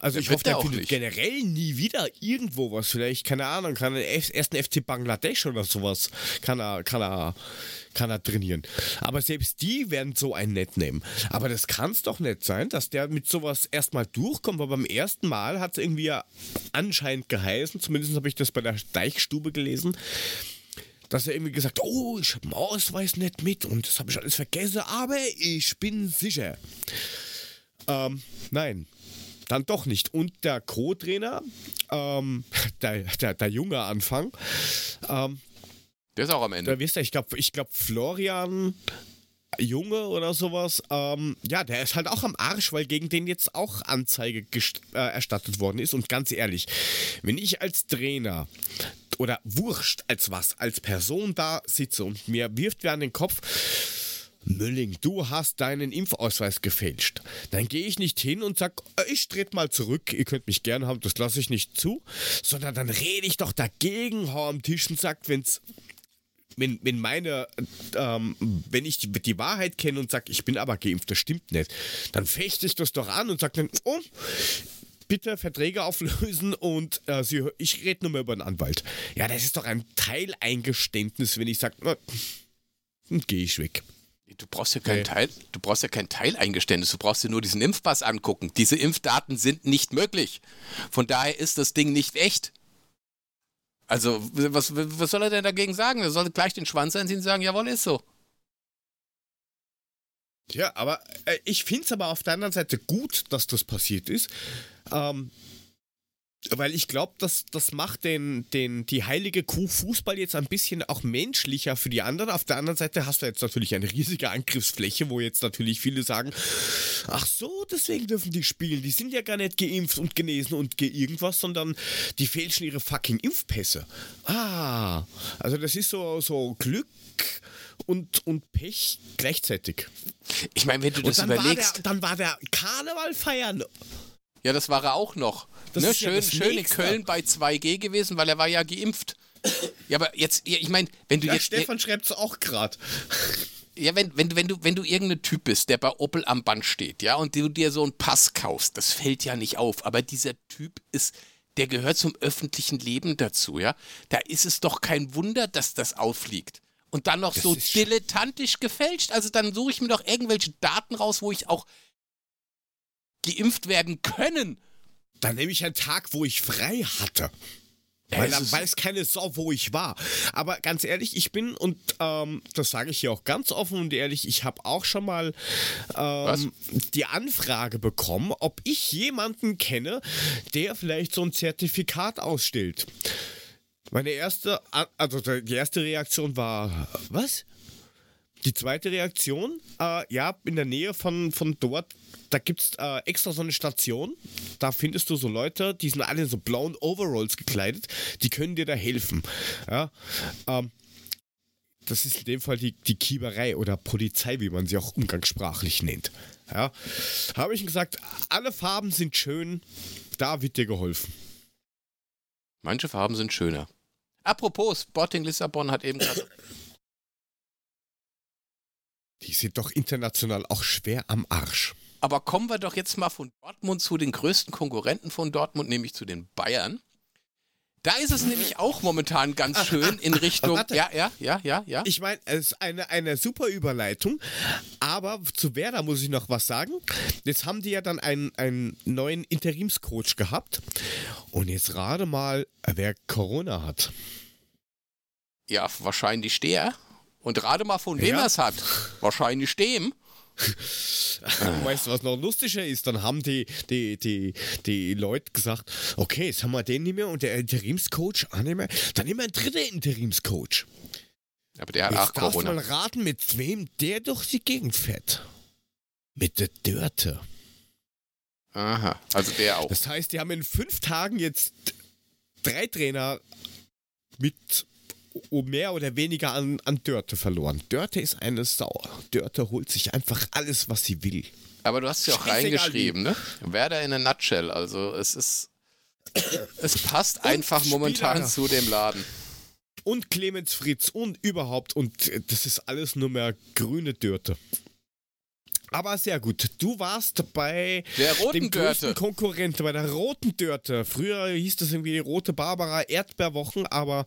Also ich hoffe, der auch findet nicht. generell nie wieder irgendwo was. Vielleicht, keine Ahnung, kann er ersten FC Bangladesch oder sowas, kann er, kann er, kann er trainieren. Aber selbst die werden so ein Nett nehmen. Aber das kann es doch nicht sein, dass der mit sowas erstmal durchkommt, weil beim ersten Mal hat es irgendwie ja anscheinend geheißen, zumindest habe ich das bei der Deichstube gelesen, dass er irgendwie gesagt oh, ich habe einen Ausweis nicht mit und das habe ich alles vergessen, aber ich bin sicher. Ähm, nein, dann doch nicht. Und der Co-Trainer, ähm, *laughs* der, der, der junge Anfang, ähm, Der ist auch am Ende. da wisst ihr, ich glaube, ich glaub, Florian, Junge oder sowas, ähm, ja, der ist halt auch am Arsch, weil gegen den jetzt auch Anzeige äh, erstattet worden ist. Und ganz ehrlich, wenn ich als Trainer oder wurscht als was, als Person da sitze und mir wirft wer an den Kopf, Mülling, du hast deinen Impfausweis gefälscht. Dann gehe ich nicht hin und sage, äh, ich trete mal zurück, ihr könnt mich gerne haben, das lasse ich nicht zu, sondern dann rede ich doch dagegen, hau am Tisch und sage, wenn's wenn, wenn meine, ähm, wenn ich die, die Wahrheit kenne und sage, ich bin aber geimpft, das stimmt nicht, dann fechte ich das doch an und sage dann, oh, bitte Verträge auflösen und äh, Sie, ich rede nur mal über einen Anwalt. Ja, das ist doch ein Teileingeständnis, wenn ich sage, dann gehe ich weg. Du brauchst ja kein Teil, du brauchst ja kein Teileingeständnis, du brauchst dir nur diesen Impfpass angucken. Diese Impfdaten sind nicht möglich. Von daher ist das Ding nicht echt. Also, was, was soll er denn dagegen sagen? Er soll gleich den Schwanz einziehen und sagen, jawohl, ist so. Ja, aber äh, ich finde es aber auf der anderen Seite gut, dass das passiert ist. Ähm, weil ich glaube, das, das macht den, den, die heilige Kuh Fußball jetzt ein bisschen auch menschlicher für die anderen. Auf der anderen Seite hast du jetzt natürlich eine riesige Angriffsfläche, wo jetzt natürlich viele sagen, ach so, deswegen dürfen die spielen. Die sind ja gar nicht geimpft und genesen und ge irgendwas, sondern die fälschen ihre fucking Impfpässe. Ah, also das ist so, so Glück und, und Pech gleichzeitig. Ich meine, wenn du das überlegst. War der, dann war der Karneval feiern. Ja, das war er auch noch. Ne, schön, ja schön in Köln bei 2G gewesen, weil er war ja geimpft. Ja, aber jetzt, ich meine, wenn du ja, jetzt. Stefan schreibt es auch gerade. Ja, wenn, wenn, wenn, du, wenn du irgendein Typ bist, der bei Opel am Band steht, ja, und du dir so einen Pass kaufst, das fällt ja nicht auf. Aber dieser Typ ist, der gehört zum öffentlichen Leben dazu, ja. Da ist es doch kein Wunder, dass das auffliegt. Und dann noch das so dilettantisch gefälscht. Also dann suche ich mir doch irgendwelche Daten raus, wo ich auch geimpft werden können. Dann nehme ich einen Tag, wo ich frei hatte. Weil dann weiß keine Sau, wo ich war. Aber ganz ehrlich, ich bin, und ähm, das sage ich hier auch ganz offen und ehrlich, ich habe auch schon mal ähm, die Anfrage bekommen, ob ich jemanden kenne, der vielleicht so ein Zertifikat ausstellt. Meine erste, also die erste Reaktion war, was? Die zweite Reaktion, äh, ja, in der Nähe von, von dort, da gibt es äh, extra so eine Station. Da findest du so Leute, die sind alle in so blauen Overalls gekleidet, die können dir da helfen. Ja, ähm, das ist in dem Fall die, die Kieberei oder Polizei, wie man sie auch umgangssprachlich nennt. Ja, habe ich gesagt, alle Farben sind schön, da wird dir geholfen. Manche Farben sind schöner. Apropos, Sporting Lissabon hat eben gerade die sind doch international auch schwer am Arsch. Aber kommen wir doch jetzt mal von Dortmund zu den größten Konkurrenten von Dortmund, nämlich zu den Bayern. Da ist es nämlich auch momentan ganz schön in Richtung. Warte. Ja, ja, ja, ja, ja. Ich meine, es ist eine, eine super Überleitung, aber zu Werder muss ich noch was sagen. Jetzt haben die ja dann einen, einen neuen Interimscoach gehabt. Und jetzt rate mal, wer Corona hat. Ja, wahrscheinlich der. Und rate mal, von wem ja. er es hat. Wahrscheinlich dem. *laughs* weißt du, was noch lustiger ist? Dann haben die, die, die, die Leute gesagt, okay, jetzt haben wir den nicht mehr und der Interimscoach auch nicht mehr. Dann nehmen wir einen dritten Interimscoach. Aber der hat jetzt auch Corona. mal raten, mit wem der durch die Gegend fährt. Mit der Dörte. Aha, also der auch. Das heißt, die haben in fünf Tagen jetzt drei Trainer mit mehr oder weniger an, an Dörte verloren. Dörte ist eine Sau. Dörte holt sich einfach alles, was sie will. Aber du hast ja auch reingeschrieben, ne? Werder in a nutshell. Also es ist. Es passt einfach momentan zu dem Laden. Und Clemens Fritz und überhaupt. Und das ist alles nur mehr grüne Dörte. Aber sehr gut. Du warst bei der roten dem größten Konkurrenten, bei der roten Dörte. Früher hieß das irgendwie die rote Barbara Erdbeerwochen, aber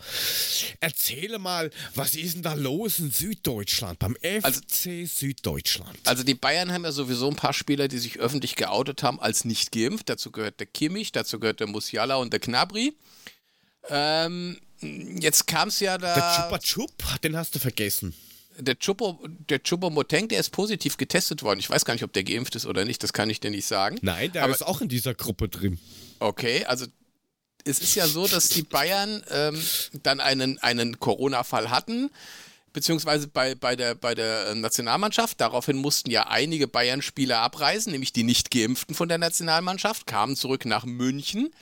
erzähle mal, was ist denn da los in Süddeutschland, beim FC also, Süddeutschland? Also die Bayern haben ja sowieso ein paar Spieler, die sich öffentlich geoutet haben als nicht geimpft. Dazu gehört der Kimmich, dazu gehört der Musiala und der Knabri. Ähm, jetzt kam es ja da... Der Chupa Chup, den hast du vergessen der Chupo, der Chupo Moteng, der ist positiv getestet worden. Ich weiß gar nicht, ob der geimpft ist oder nicht, das kann ich dir nicht sagen. Nein, der Aber, ist auch in dieser Gruppe drin. Okay, also es ist ja so, dass die Bayern ähm, dann einen, einen Corona-Fall hatten. beziehungsweise bei, bei, der, bei der äh, Nationalmannschaft. Daraufhin mussten ja einige Bayern-Spieler abreisen, nämlich die nicht geimpften von der Nationalmannschaft, kamen zurück nach München,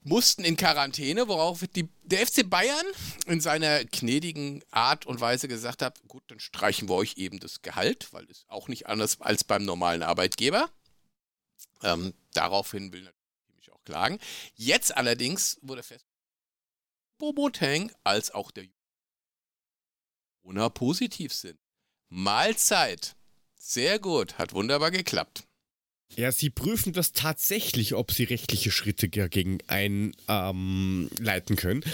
mussten in Quarantäne, worauf die, der FC Bayern in seiner gnädigen Art und Weise gesagt hat, gut, dann streichen wir euch eben das Gehalt, weil es auch nicht anders als beim normalen Arbeitgeber. Ähm, daraufhin will natürlich auch klagen. Jetzt allerdings wurde fest, Bobo-Tang als auch der Corona positiv sind. Mahlzeit. Sehr gut, hat wunderbar geklappt. Ja, sie prüfen das tatsächlich, ob sie rechtliche Schritte dagegen einleiten ähm, können.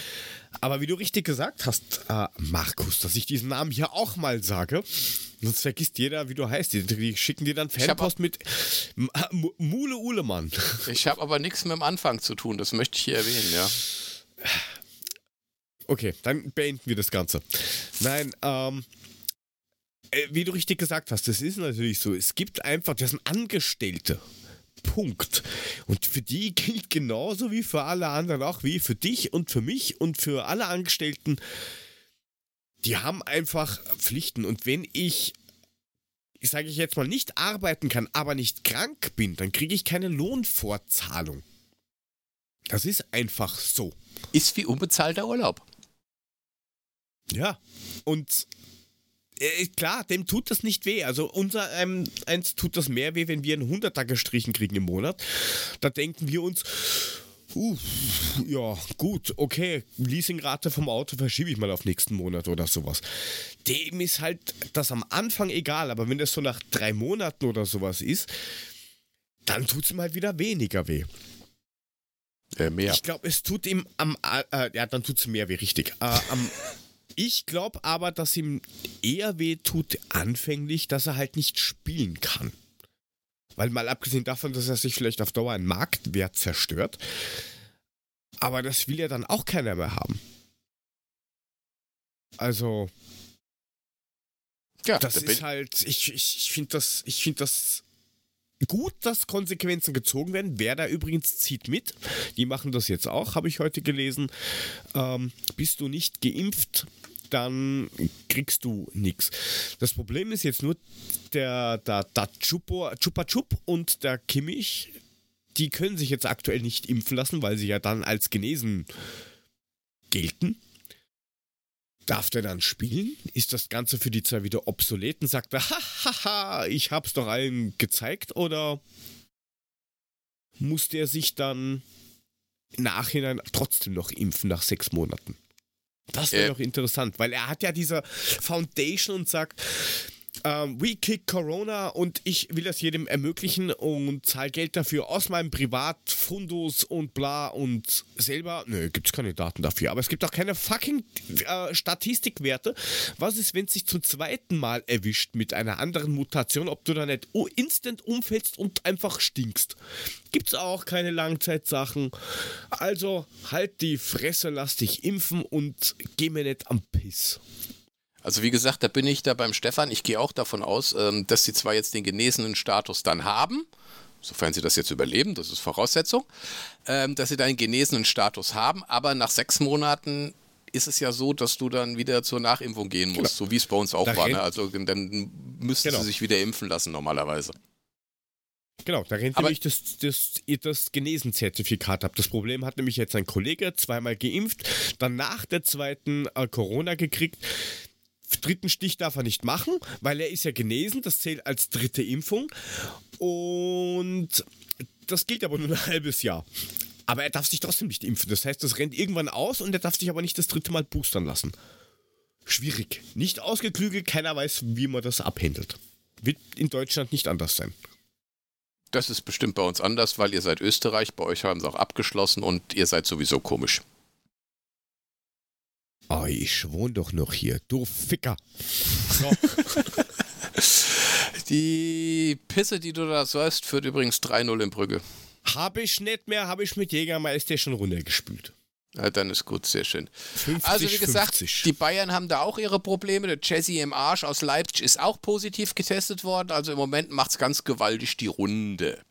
Aber wie du richtig gesagt hast, äh, Markus, dass ich diesen Namen hier auch mal sage, sonst vergisst jeder, wie du heißt. Die, die schicken dir dann Fanpost mit M Mule Uhlemann. Ich habe aber nichts mit dem Anfang zu tun, das möchte ich hier erwähnen, ja. Okay, dann beenden wir das Ganze. Nein, ähm, äh, wie du richtig gesagt hast, das ist natürlich so. Es gibt einfach, das sind Angestellte. Punkt. Und für die *laughs* gilt genauso wie für alle anderen auch, wie für dich und für mich und für alle Angestellten. Die haben einfach Pflichten. Und wenn ich, ich sage ich jetzt mal, nicht arbeiten kann, aber nicht krank bin, dann kriege ich keine Lohnfortzahlung. Das ist einfach so. Ist wie unbezahlter Urlaub. Ja, und äh, klar, dem tut das nicht weh. Also unser ähm, eins tut das mehr weh, wenn wir einen 100er gestrichen kriegen im Monat. Da denken wir uns, uh, ja, gut, okay, Leasingrate vom Auto verschiebe ich mal auf nächsten Monat oder sowas. Dem ist halt das am Anfang egal, aber wenn das so nach drei Monaten oder sowas ist, dann tut es ihm halt wieder weniger weh. Äh, mehr. Ich glaube, es tut ihm am, äh, ja, dann tut es mehr weh, richtig. Äh, am *laughs* ich glaube aber, dass ihm eher weh tut anfänglich, dass er halt nicht spielen kann. Weil mal abgesehen davon, dass er sich vielleicht auf Dauer einen Marktwert zerstört, aber das will ja dann auch keiner mehr haben. Also, ja, das ist halt, ich, ich, ich finde das, ich finde das gut, dass Konsequenzen gezogen werden. Wer da übrigens zieht mit, die machen das jetzt auch, habe ich heute gelesen. Ähm, bist du nicht geimpft, dann kriegst du nichts. Das Problem ist jetzt nur, der, der, der Chupa, Chupa Chup und der Kimmich, die können sich jetzt aktuell nicht impfen lassen, weil sie ja dann als genesen gelten. Darf der dann spielen? Ist das Ganze für die zwei wieder obsolet und sagt er, hahaha, ich hab's doch allen gezeigt? Oder muss der sich dann im Nachhinein trotzdem noch impfen nach sechs Monaten? Das wäre äh. doch interessant, weil er hat ja diese Foundation und sagt, ähm, we kick Corona und ich will das jedem ermöglichen und zahle Geld dafür aus meinem Privatfundus und bla und selber. Nö, gibt es keine Daten dafür. Aber es gibt auch keine fucking äh, Statistikwerte. Was ist, wenn es sich zum zweiten Mal erwischt mit einer anderen Mutation, ob du da nicht instant umfällst und einfach stinkst? Gibt es auch keine Langzeitsachen. Also halt die Fresse, lass dich impfen und geh mir nicht am Piss. Also wie gesagt, da bin ich da beim Stefan. Ich gehe auch davon aus, ähm, dass sie zwar jetzt den genesenen Status dann haben, sofern sie das jetzt überleben, das ist Voraussetzung, ähm, dass sie dann den genesenen Status haben, aber nach sechs Monaten ist es ja so, dass du dann wieder zur Nachimpfung gehen musst, genau. so wie es bei uns auch da war. Ne? Also dann müssten genau. sie sich wieder impfen lassen normalerweise. Genau, da rennt nämlich das, das, das Genesen-Zertifikat ab. Das Problem hat nämlich jetzt ein Kollege zweimal geimpft, dann nach der zweiten äh, Corona gekriegt dritten Stich darf er nicht machen, weil er ist ja genesen. Das zählt als dritte Impfung. Und das gilt aber nur ein halbes Jahr. Aber er darf sich trotzdem nicht impfen. Das heißt, das rennt irgendwann aus und er darf sich aber nicht das dritte Mal boostern lassen. Schwierig. Nicht ausgeklügelt, keiner weiß, wie man das abhändelt. Wird in Deutschland nicht anders sein. Das ist bestimmt bei uns anders, weil ihr seid Österreich, bei euch haben sie auch abgeschlossen und ihr seid sowieso komisch. Oh, ich wohne doch noch hier, du Ficker. So. *laughs* die Pisse, die du da säufst, führt übrigens 3-0 in Brügge. Habe ich nicht mehr, habe ich mit Jägermeister schon runtergespült. Ja, dann ist gut, sehr schön. 50, also wie gesagt, 50. die Bayern haben da auch ihre Probleme. Der Jesse im Arsch aus Leipzig ist auch positiv getestet worden. Also im Moment macht es ganz gewaltig die Runde.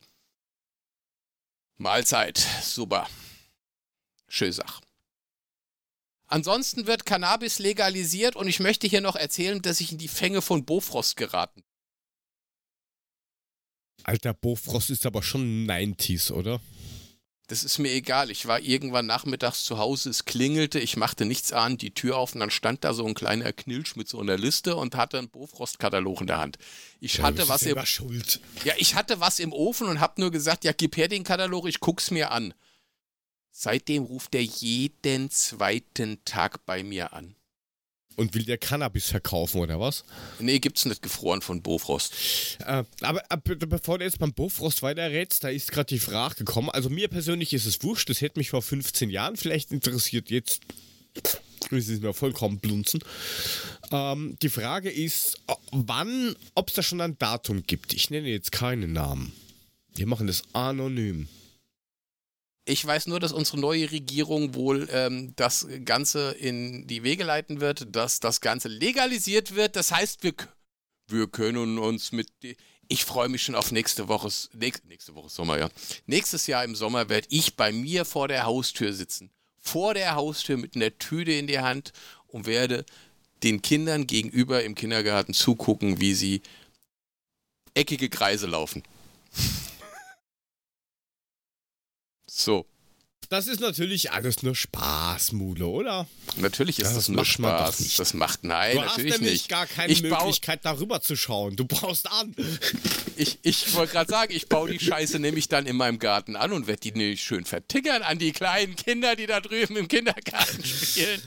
Mahlzeit, super. Schöne Sache. Ansonsten wird Cannabis legalisiert und ich möchte hier noch erzählen, dass ich in die Fänge von Bofrost geraten bin. Alter, Bofrost ist aber schon 90s, oder? Das ist mir egal. Ich war irgendwann nachmittags zu Hause, es klingelte, ich machte nichts an, die Tür auf und dann stand da so ein kleiner Knilsch mit so einer Liste und hatte einen Bofrost-Katalog in der Hand. Ich Ja, hatte was im, schuld. ja, ich hatte was im Ofen und hab nur gesagt, ja, gib her den Katalog, ich guck's mir an. Seitdem ruft er jeden zweiten Tag bei mir an. Und will der Cannabis verkaufen, oder was? Nee, gibt's nicht gefroren von Bofrost. Äh, aber, aber bevor du jetzt beim Bofrost weiterrätst, da ist gerade die Frage gekommen. Also mir persönlich ist es wurscht, das hätte mich vor 15 Jahren vielleicht interessiert. Jetzt ist es mir vollkommen blunzen. Ähm, die Frage ist, wann, ob es da schon ein Datum gibt. Ich nenne jetzt keinen Namen. Wir machen das anonym. Ich weiß nur, dass unsere neue Regierung wohl ähm, das Ganze in die Wege leiten wird, dass das Ganze legalisiert wird. Das heißt, wir, wir können uns mit. Ich freue mich schon auf nächste Woche. Nächste, nächste Woche Sommer, ja. Nächstes Jahr im Sommer werde ich bei mir vor der Haustür sitzen. Vor der Haustür mit einer Tüte in der Hand und werde den Kindern gegenüber im Kindergarten zugucken, wie sie eckige Kreise laufen. So. Das ist natürlich alles nur Spaß, Mule, oder? Natürlich ist Ja, das, das nur Spaß. Das macht nein, du hast natürlich nämlich nicht. gar keine ich, Möglichkeit, darüber zu schauen. Du brauchst an. ich, ich wollte gerade sagen, ich baue die Scheiße nämlich dann in meinem Garten an und werde die nämlich schön vertickern an die kleinen Kinder, die da drüben im Kindergarten spielen.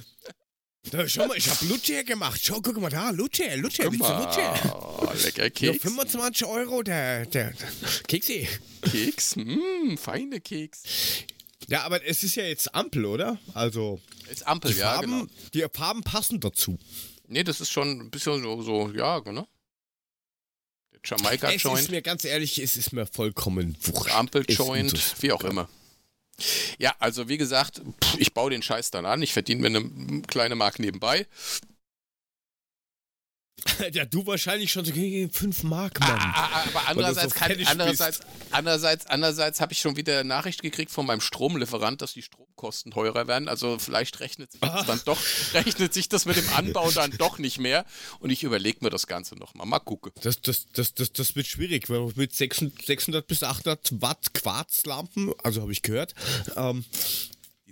Da, schau mal, ich habe Lutscher gemacht. Schau, guck mal da, Lutscher, Lutscher, Guck willst du Lutscher? mal, lecker Nur Keks. 25 Euro, der, der, der Keksi. Keks, mh, feine Keks. Ja, aber es ist ja jetzt Ampel, oder? Also, Ist Ampel, die ja, Farben, genau. die Farben passen dazu. Nee, das ist schon ein bisschen so, so ja, genau. Der Es ist Jamaika-Joint. mir ganz ehrlich, es ist mir vollkommen wurscht. Ampeljoint, wie auch immer. Ja, also wie gesagt, ich baue den Scheiß dann an, ich verdiene mir eine kleine Mark nebenbei. *laughs* Ja, du wahrscheinlich schon so gegen 5 Mark, Mann. Ah, ah, aber andererseits, kann, andererseits, andererseits, andererseits habe ich schon wieder Nachricht gekriegt von meinem Stromlieferant, dass die Stromkosten teurer werden. Also vielleicht rechnet sich das Ah. dann doch, *laughs* rechnet sich das mit dem Anbau dann *laughs* doch nicht mehr. Und ich überlege mir das Ganze nochmal. Mal gucken. Das, das, das, das, das wird schwierig, weil mit 600 600 bis 800 Watt Quarzlampen, also habe ich gehört, ähm,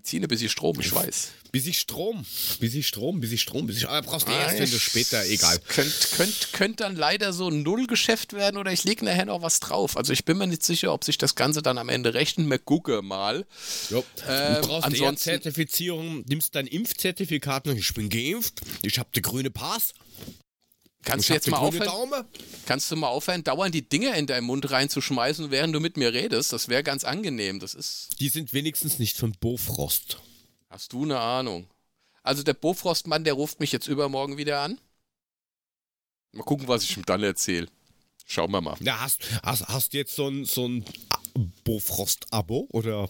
Ziehen ein bisschen Strom, ich weiß. bis ich Strom, bis ich Strom, bis ich Strom, bis ich, aber brauchst du erst, wenn du später, egal. Könnte könnt, könnt dann leider so ein Nullgeschäft werden oder ich lege nachher noch was drauf. Also ich bin mir nicht sicher, ob sich das Ganze dann am Ende rechnet. Wir gucken mal. Jo. Ähm, du brauchst ansonsten- eher Zertifizierung, nimmst dein Impfzertifikat und ich bin geimpft, ich habe den grüne Pass, Kannst ich du jetzt mal aufhören? Daumen. Kannst du mal aufhören, dauernd die Dinger in deinen Mund reinzuschmeißen, während du mit mir redest? Das wäre ganz angenehm. Das ist. Die sind wenigstens nicht von Bofrost. Hast du eine Ahnung? Also der Bofrostmann, der ruft mich jetzt übermorgen wieder an. Mal gucken, was ich ihm dann erzähle. Schauen wir mal. Ja, hast, hast, hast du jetzt so ein, so ein Bofrost-Abo oder?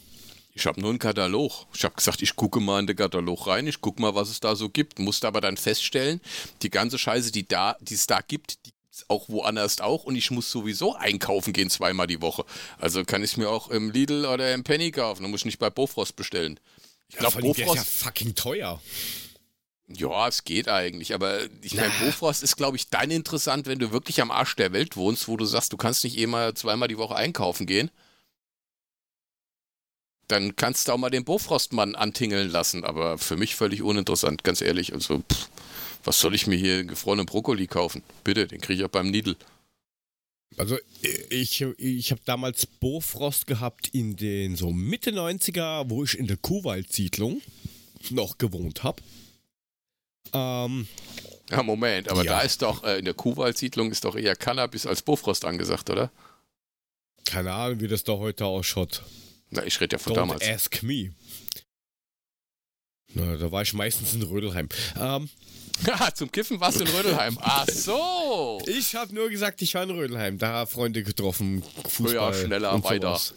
Ich habe nur einen Katalog. Ich habe gesagt, ich gucke mal in den Katalog rein, ich gucke mal, was es da so gibt. Musste aber dann feststellen, die ganze Scheiße, die da, die es da gibt, die gibt's auch woanders auch und ich muss sowieso einkaufen gehen zweimal die Woche. Also kann ich es mir auch im Lidl oder im Penny kaufen. Dann muss ich nicht bei Bofrost bestellen. Ich glaube, der ist ja Bofrost. fucking teuer. Ja, es geht eigentlich, aber ich meine. Bofrost ist, glaube ich, dann interessant, wenn du wirklich am Arsch der Welt wohnst, wo du sagst, du kannst nicht eh mal zweimal die Woche einkaufen gehen. Dann kannst du auch mal den Bofrostmann antingeln lassen, aber für mich völlig uninteressant, ganz ehrlich. Also, pff, was soll ich mir hier gefrorenen Brokkoli kaufen? Bitte, den kriege ich auch beim Lidl. Also ich, ich habe damals Bofrost gehabt in den so Mitte 90er, wo ich in der Kuhwald-Siedlung noch gewohnt habe. Ähm, Ja, Moment, aber Ja. da ist doch, äh, in der Kuhwald-Siedlung ist doch eher Cannabis als Bofrost angesagt, oder? keine Ahnung, wie das da heute ausschaut. Na, ich rede ja von Don't damals. ask me. Na, da war ich meistens in Rödelheim. Ähm, Ja, zum Kiffen warst du in Rödelheim. *laughs* Ach so. ich habe nur gesagt, ich war in Rödelheim. Da Freunde getroffen, Fußball Höher, schneller, und weiter. sowas.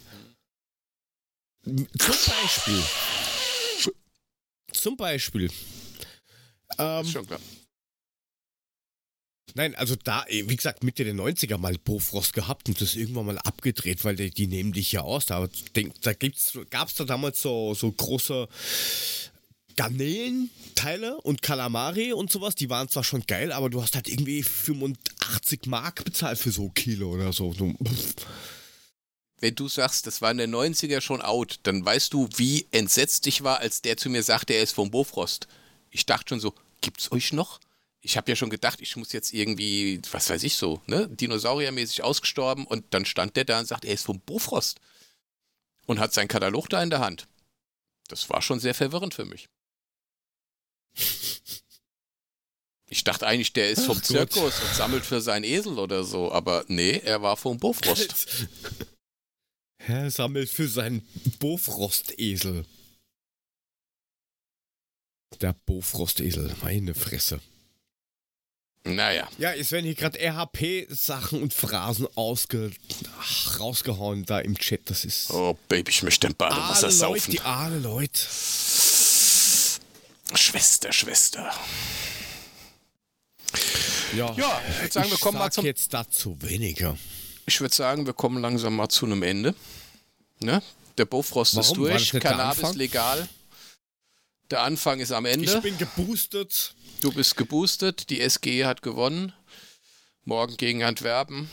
Zum Beispiel. *laughs* Zum Beispiel. Ähm, schon klar. Nein, also da, eh, wie gesagt, Mitte der 90er mal Bofrost gehabt und das irgendwann mal abgedreht, weil die, die nehmen dich ja aus. Da, da gibt's, gab's da damals so, so große Garnelenteile und Kalamari und sowas, die waren zwar schon geil, aber du hast halt irgendwie 85 Mark bezahlt für so Kilo oder so. Wenn du sagst, das war in den 90er schon out, dann weißt du, wie entsetzt ich war, als der zu mir sagte, er ist vom Bofrost. Ich dachte schon so, gibt's euch noch? Ich habe ja schon gedacht, ich muss jetzt irgendwie, was weiß ich so, ne, dinosauriermäßig ausgestorben und dann stand der da und sagt, er ist vom Bofrost und hat seinen Katalog da in der Hand. Das war schon sehr verwirrend für mich. Ich dachte eigentlich, der ist vom Ach. Zirkus und sammelt für seinen Esel oder so, aber nee, er war vom Bofrost. *laughs* Er sammelt für seinen Bofrostesel. Der Bofrostesel, meine Fresse. Naja, Ja, es werden hier gerade RHP-Sachen und Phrasen ausge ach, rausgehauen da im Chat. Das ist. oh Baby, ich möchte ein Badewasser Leute, saufen. die alle Leute. Schwester, Schwester. Ja, Ja, ich würd sagen, wir kommen mal zum- jetzt dazu weniger. Ich würde sagen, wir kommen langsam mal zu einem Ende. Ne? Der Bofrost ist Warum? War das durch, Cannabis legal. Der Anfang ist am Ende. Ich bin geboostet. Du bist geboostet, die SG hat gewonnen. Morgen gegen Antwerpen,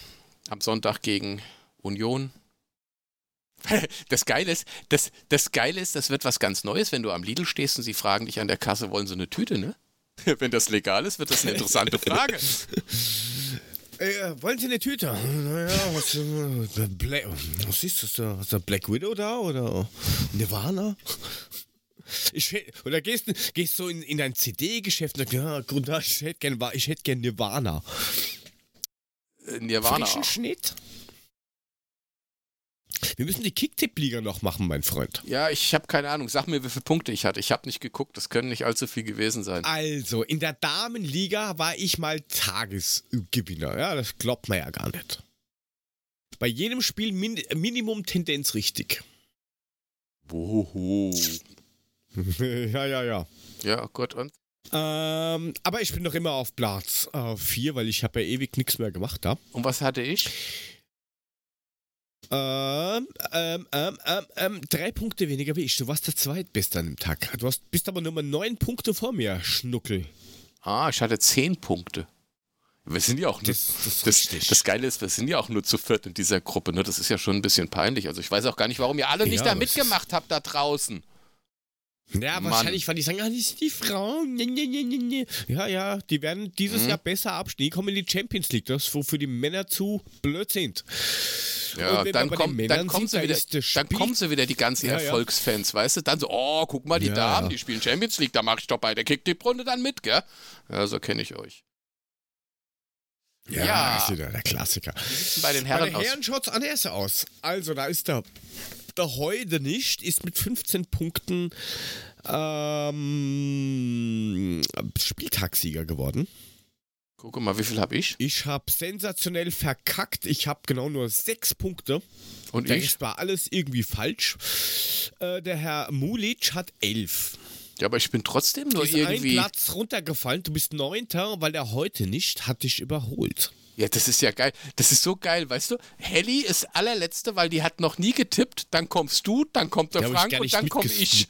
am Sonntag gegen Union. *laughs* Das Geile ist, das, das Geile ist, das wird was ganz Neues, wenn du am Lidl stehst und sie fragen dich an der Kasse, wollen sie eine Tüte, ne? *laughs* Wenn das legal ist, wird das eine interessante Frage. *laughs* Äh, wollen Sie eine Tüte? Naja, was, äh, Bla was ist das da? Ist da Black Widow da oder Nirvana? Ich, oder gehst, gehst so in, in ein CD-Geschäft und sagst, ja, Grund, ich hätte gern, Wa- ich hätt gern Nirvana. Äh, Nirvana. Frischen Schnitt? Wir müssen die Kicktipp-Liga noch machen, mein Freund. Ja, ich habe keine Ahnung. Sag mir, wie viele Punkte ich hatte. Ich habe nicht geguckt. Das können nicht allzu viel gewesen sein. Also, in der Damenliga war ich mal Tagesgewinner. Ja, das glaubt man ja gar nicht. Bei jedem Spiel min Minimum Tendenz richtig. Woho. *laughs* ja, ja, ja. Ja, Gott und? Ähm, aber ich bin noch immer auf Platz 4, weil ich habe ja ewig nichts mehr gemacht da. Und was hatte ich? Ähm, ähm, ähm, ähm, ähm, drei Punkte weniger wie ich. Du warst der Zweitbeste an dem Tag. Du hast, bist aber nur mal neun Punkte vor mir, Schnuckel. Ah, ich hatte zehn Punkte. Wir sind ja auch nur, Das- das das, das Geile ist, wir sind ja auch nur zu viert in dieser Gruppe. Ne? Das ist ja schon ein bisschen peinlich. Also ich weiß auch gar nicht, warum ihr alle nicht Ja, da mitgemacht habt da draußen. Ja, Mann. wahrscheinlich, weil die sagen, ah, das sind die Frauen. Nee, nee, nee, nee, nee. Ja, ja, die werden dieses Mhm. Jahr besser abschneiden. Die kommen in die Champions League, das wo für die Männer zu blöd sind. Ja, dann, bei Männern dann, kommen sie wieder, dann kommen sie wieder, die ganzen Ja, ja. Erfolgsfans, weißt du? Dann so, oh, guck mal, die Ja, Damen, ja. die spielen Champions League, da mache ich doch bei der Kick-Tipp-Runde dann mit, gell? Ja, so kenne ich euch. Ja. das ist wieder der Klassiker. Bei den Bei Herren den aus. Herren schaut's anders aus. Also, da ist der, der heute nicht, ist mit 15 Punkten ähm, Spieltagssieger geworden. Guck mal, wie viel habe ich? Ich habe sensationell verkackt. Ich habe genau nur sechs Punkte. Und Der ich? Rest war alles irgendwie falsch. Äh, der Herr Mulic hat elf. Ja, aber ich bin trotzdem nur ist ein irgendwie. Platz runtergefallen. Du bist neunter, weil er heute nicht hat dich überholt. Ja, das ist ja geil. Das ist so geil, weißt du? Helly ist allerletzte, weil die hat noch nie getippt. Dann kommst du, dann kommt der Da Frank und dann komme ich.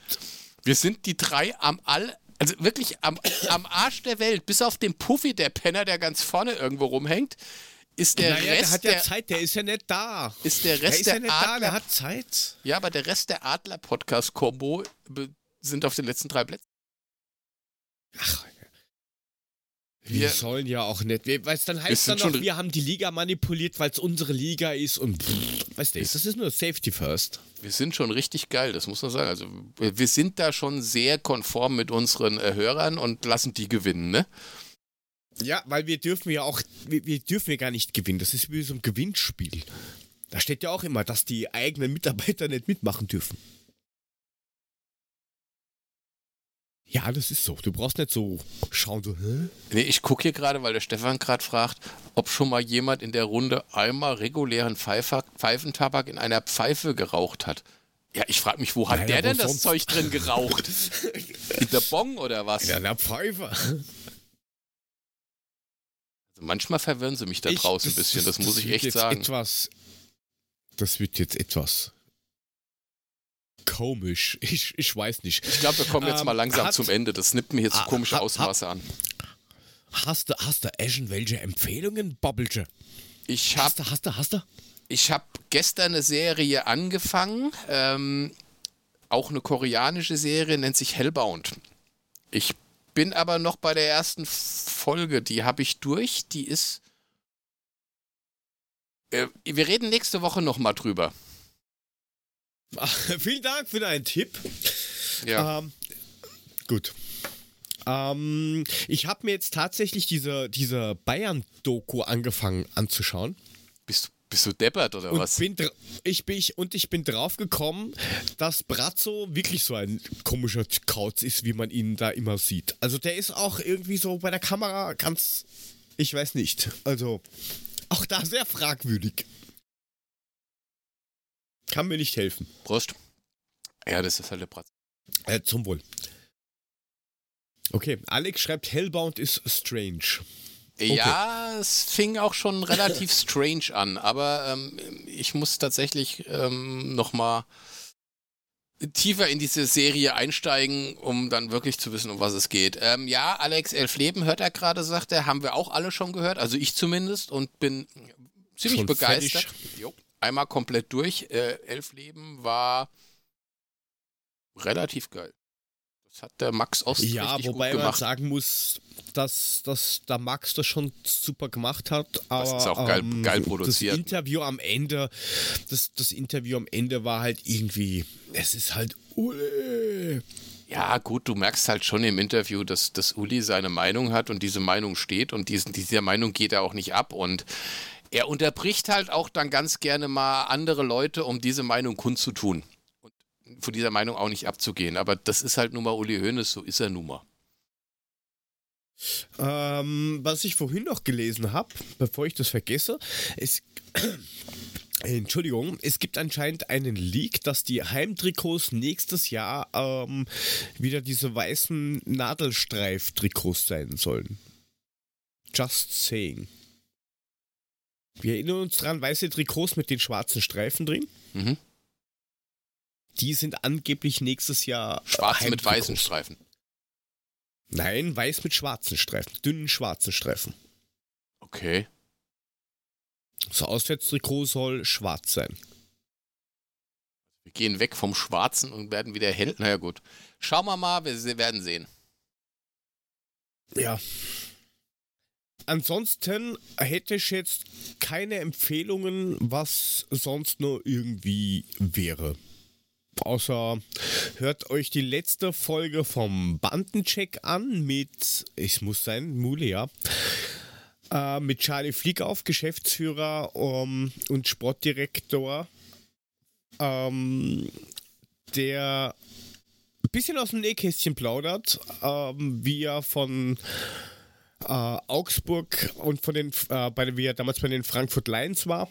Wir sind die drei am all, also wirklich am, am Arsch der Welt, bis auf den Puffy, der Penner, der ganz vorne irgendwo rumhängt, ist der naja, der Rest hat ja der, Zeit, der ist ja nicht da. ist der Der Rest ist ja der nicht da, der Adler. hat Zeit. Ja, aber der Rest der Adler Podcast Combo be- sind auf den letzten drei Plätzen. Ach, Wir- wir sollen ja auch nicht. Weil es dann heißt sind dann noch, wir haben die Liga manipuliert, weil es unsere Liga ist und pff, weißt du, das ist nur Safety First. Wir sind schon richtig geil, das muss man sagen. Also wir wir sind da schon sehr konform mit unseren äh, Hörern und lassen die gewinnen, ne? Ja, weil wir dürfen ja auch, wir, wir dürfen ja gar nicht gewinnen. Das ist wie so ein Gewinnspiel. Da steht ja auch immer, dass die eigenen Mitarbeiter nicht mitmachen dürfen. Ja, das ist so. Du brauchst nicht so schauen, so, hä? Nee, ich gucke hier gerade, weil der Stefan gerade fragt, ob schon mal jemand in der Runde einmal regulären Pfeifer, Pfeifentabak in einer Pfeife geraucht hat. Ja, ich frage mich, wo hat Ja, der denn das sonst? Zeug drin geraucht? *laughs* in der Bong oder was? Ja, na Pfeife. Also manchmal verwirren sie mich da draußen ein bisschen, das, muss ich echt sagen. Etwas, das wird jetzt etwas komisch. *laughs* Ich, ich weiß nicht. Ich glaube, wir kommen jetzt Ähm, mal langsam hat- zum Ende. Das nimmt mir jetzt Ah, komische Ausmaße an. Hast du, hast du irgendwelche Empfehlungen, Bobbelche? Ich Hast habe du, hast du, hast du? ich hab gestern eine Serie angefangen, ähm, auch eine koreanische Serie, nennt sich Hellbound. Ich bin aber noch bei der ersten Folge, die habe ich durch, die ist... Äh, wir reden nächste Woche nochmal drüber. *laughs* Vielen Dank für deinen Tipp. Ja. Ähm, gut. Ähm, ich habe mir jetzt tatsächlich diese, diese Bayern-Doku angefangen anzuschauen. Bist, du- bist du deppert oder Und was? bin, ich bin, und ich bin drauf gekommen, dass Brazzo wirklich so ein komischer Kauz ist, wie man ihn da immer sieht. Also der ist auch irgendwie so bei der Kamera ganz, ich weiß nicht. Also auch da sehr fragwürdig. Kann mir nicht helfen. Prost. Ja, das ist halt der Bratz. Äh, zum Wohl. Okay, Alex schreibt, Hellbound ist strange. Ja, es fing auch schon relativ *laughs* strange an, aber ähm, ich muss tatsächlich ähm, nochmal tiefer in diese Serie einsteigen, um dann wirklich zu wissen, um was es geht. Ähm, ja, Alex Elf Leben, hört er gerade, sagt er, haben wir auch alle schon gehört, also ich zumindest und bin ziemlich Schon begeistert. Jo, einmal komplett durch. Äh, Elf Leben war relativ geil. Das hat der Max Ost Ja, richtig wobei gut man gemacht. sagen muss, dass, dass der Max das schon super gemacht hat. Aber, ist auch geil- ähm, geil Das produziert. Interview am Ende, das, das Interview am Ende war halt irgendwie, es ist halt, ui. Ja, gut, du merkst halt schon im Interview, dass, dass Uli seine Meinung hat und diese Meinung steht und diesen, dieser Meinung geht er auch nicht ab und er unterbricht halt auch dann ganz gerne mal andere Leute, um diese Meinung kundzutun und von dieser Meinung auch nicht abzugehen. Aber das ist halt nun mal Uli Hoeneß, so ist er nun mal. Ähm, was ich vorhin noch gelesen habe, bevor ich das vergesse, es. *coughs* Entschuldigung, es gibt anscheinend einen Leak, dass die Heimtrikots nächstes Jahr ähm, wieder diese weißen Nadelstreif-Trikots sein sollen. Just saying. Wir erinnern uns dran, weiße Trikots mit den schwarzen Streifen drin. Mhm. Die sind angeblich nächstes Jahr. Schwarz mit weißen Streifen. Nein, weiß mit schwarzen Streifen. Dünnen schwarzen Streifen. Okay. Das Auswärtstrikot soll schwarz sein. Wir gehen weg vom Schwarzen und werden wieder hell. Naja, gut. Schauen wir mal, wir werden sehen. Ja. Ansonsten hätte ich jetzt keine Empfehlungen, was sonst nur irgendwie wäre. Außer hört euch die letzte Folge vom Bandencheck an mit, ich muss sein, Mule, ja. Äh, mit Charlie Fliegauf, Geschäftsführer ähm, und Sportdirektor, ähm, der ein bisschen aus dem Nähkästchen plaudert, ähm, wie er von äh, Augsburg und von den, äh, bei, wie er damals bei den Frankfurt Lions war.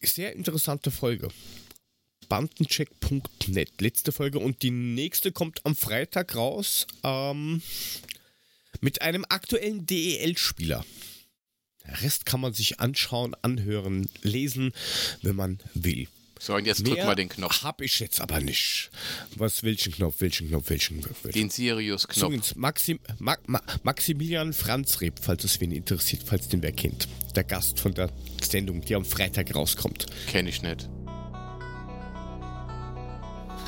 Sehr interessante Folge. Bandencheck.net, letzte Folge und die nächste kommt am Freitag raus ähm, mit einem aktuellen DEL-Spieler. Der Rest kann man sich anschauen, anhören, lesen, wenn man will. So, und jetzt drück mal den Knopf. Hab ich jetzt aber nicht. Was, welchen Knopf, welchen Knopf, welchen Knopf? Welchen Den Sirius-Knopf. Maxim, Ma, Ma, Maximilian Franz Reb, falls es wen interessiert, falls den wer kennt. Der Gast von der Sendung, die am Freitag rauskommt. Kenne ich nicht.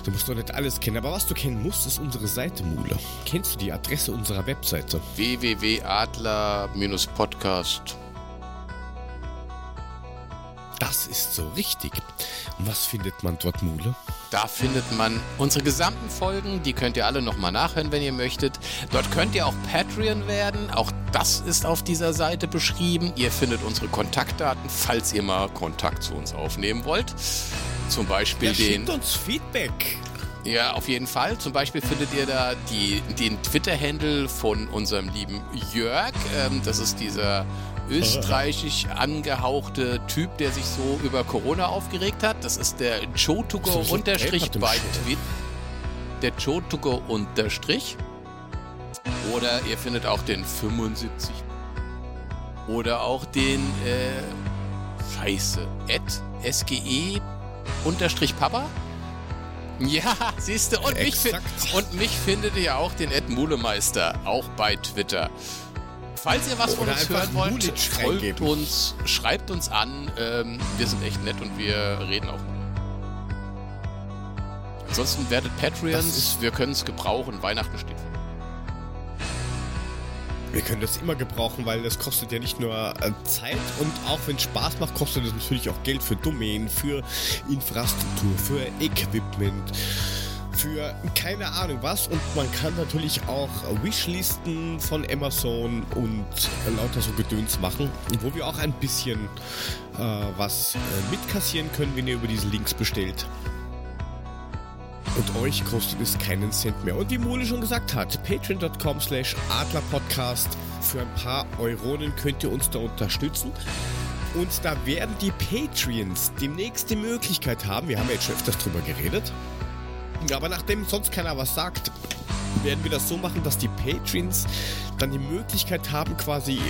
Du musst doch nicht alles kennen, aber was du kennen musst, ist unsere Seite, Mule. Kennst du die Adresse unserer Webseite? www.adler-podcast. Das ist so richtig. Und was findet man dort, Mule? Da findet man unsere gesamten Folgen. Die könnt ihr alle nochmal nachhören, wenn ihr möchtet. Dort könnt ihr auch Patreon werden. Auch das ist auf dieser Seite beschrieben. Ihr findet unsere Kontaktdaten, falls ihr mal Kontakt zu uns aufnehmen wollt. Zum Beispiel Ja, den. schickt uns Feedback. Ja, auf jeden Fall. Zum Beispiel findet ihr da die, den Twitter-Handle von unserem lieben Jörg. Ähm, das ist dieser österreichisch angehauchte Typ, der sich so über Corona aufgeregt hat. Das ist der Joe to go unterstrich bei. Twitter. Der Joe to go unterstrich. Oder ihr findet auch den 75. Oder auch den, äh, scheiße, at SGE unterstrich Papa. Ja, *laughs* siehst du, und mich, und mich findet ihr auch den Ed Mulemeister, auch bei Twitter. Falls ihr was von uns hören wollt, folgt uns, schreibt uns an. Ähm, wir sind echt nett und wir reden auch. Ansonsten werdet Patreons, wir können es gebrauchen. Weihnachten steht vor. Wir können das immer gebrauchen, weil das kostet ja nicht nur äh, Zeit und auch wenn es Spaß macht, kostet es natürlich auch Geld für Domain, für Infrastruktur, für Equipment, für keine Ahnung was. Und man kann natürlich auch Wishlisten von Amazon und lauter so Gedöns machen, wo wir auch ein bisschen äh, was äh, mitkassieren können, wenn ihr über diese Links bestellt. Und euch kostet es keinen Cent mehr. Und wie Mole schon gesagt hat, patreon.com slash adlerpodcast. Für ein paar Euronen könnt ihr uns da unterstützen. Und da werden die Patreons demnächst die Möglichkeit haben, wir haben ja jetzt schon öfters drüber geredet, aber nachdem sonst keiner was sagt, werden wir das so machen, dass die Patreons dann die Möglichkeit haben, quasi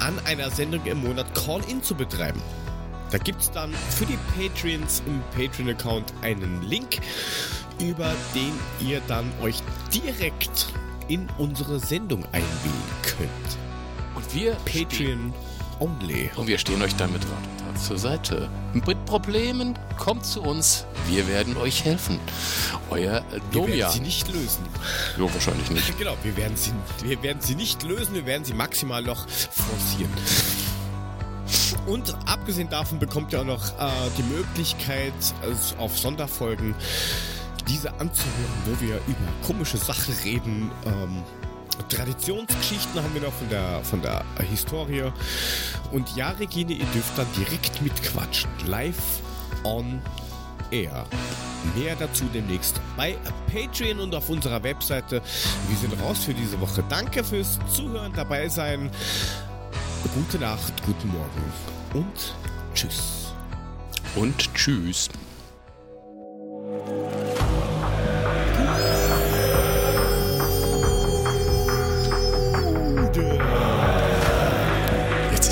an einer Sendung im Monat Call-In zu betreiben. Da gibt es dann für die Patreons im Patreon-Account einen Link über den ihr dann euch direkt in unsere Sendung einwählen könnt. Und wir Patreon only. Und wir stehen euch damit Tat zur Seite. Mit Problemen kommt zu uns. Wir werden euch helfen. Euer Domian. Wir werden sie nicht lösen. Ja, wahrscheinlich nicht. *laughs* genau, wir werden, sie, wir werden sie nicht lösen. Wir werden sie maximal noch forcieren. Und abgesehen davon bekommt ihr auch noch äh, die Möglichkeit, also auf Sonderfolgen diese anzuhören, wo wir über komische Sachen reden. Ähm, Traditionsgeschichten haben wir noch von der, von der Historie. Und ja, Regine, ihr dürft dann direkt mitquatschen. Live on air. Mehr dazu demnächst bei Patreon und auf unserer Webseite. Wir sind raus für diese Woche. Danke fürs Zuhören, dabei sein. Gute Nacht, guten Morgen und tschüss. Und tschüss.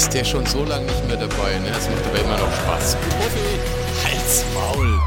ist der schon so lange nicht mehr dabei. Ne? Das macht aber immer noch Spaß. Halt's Maul!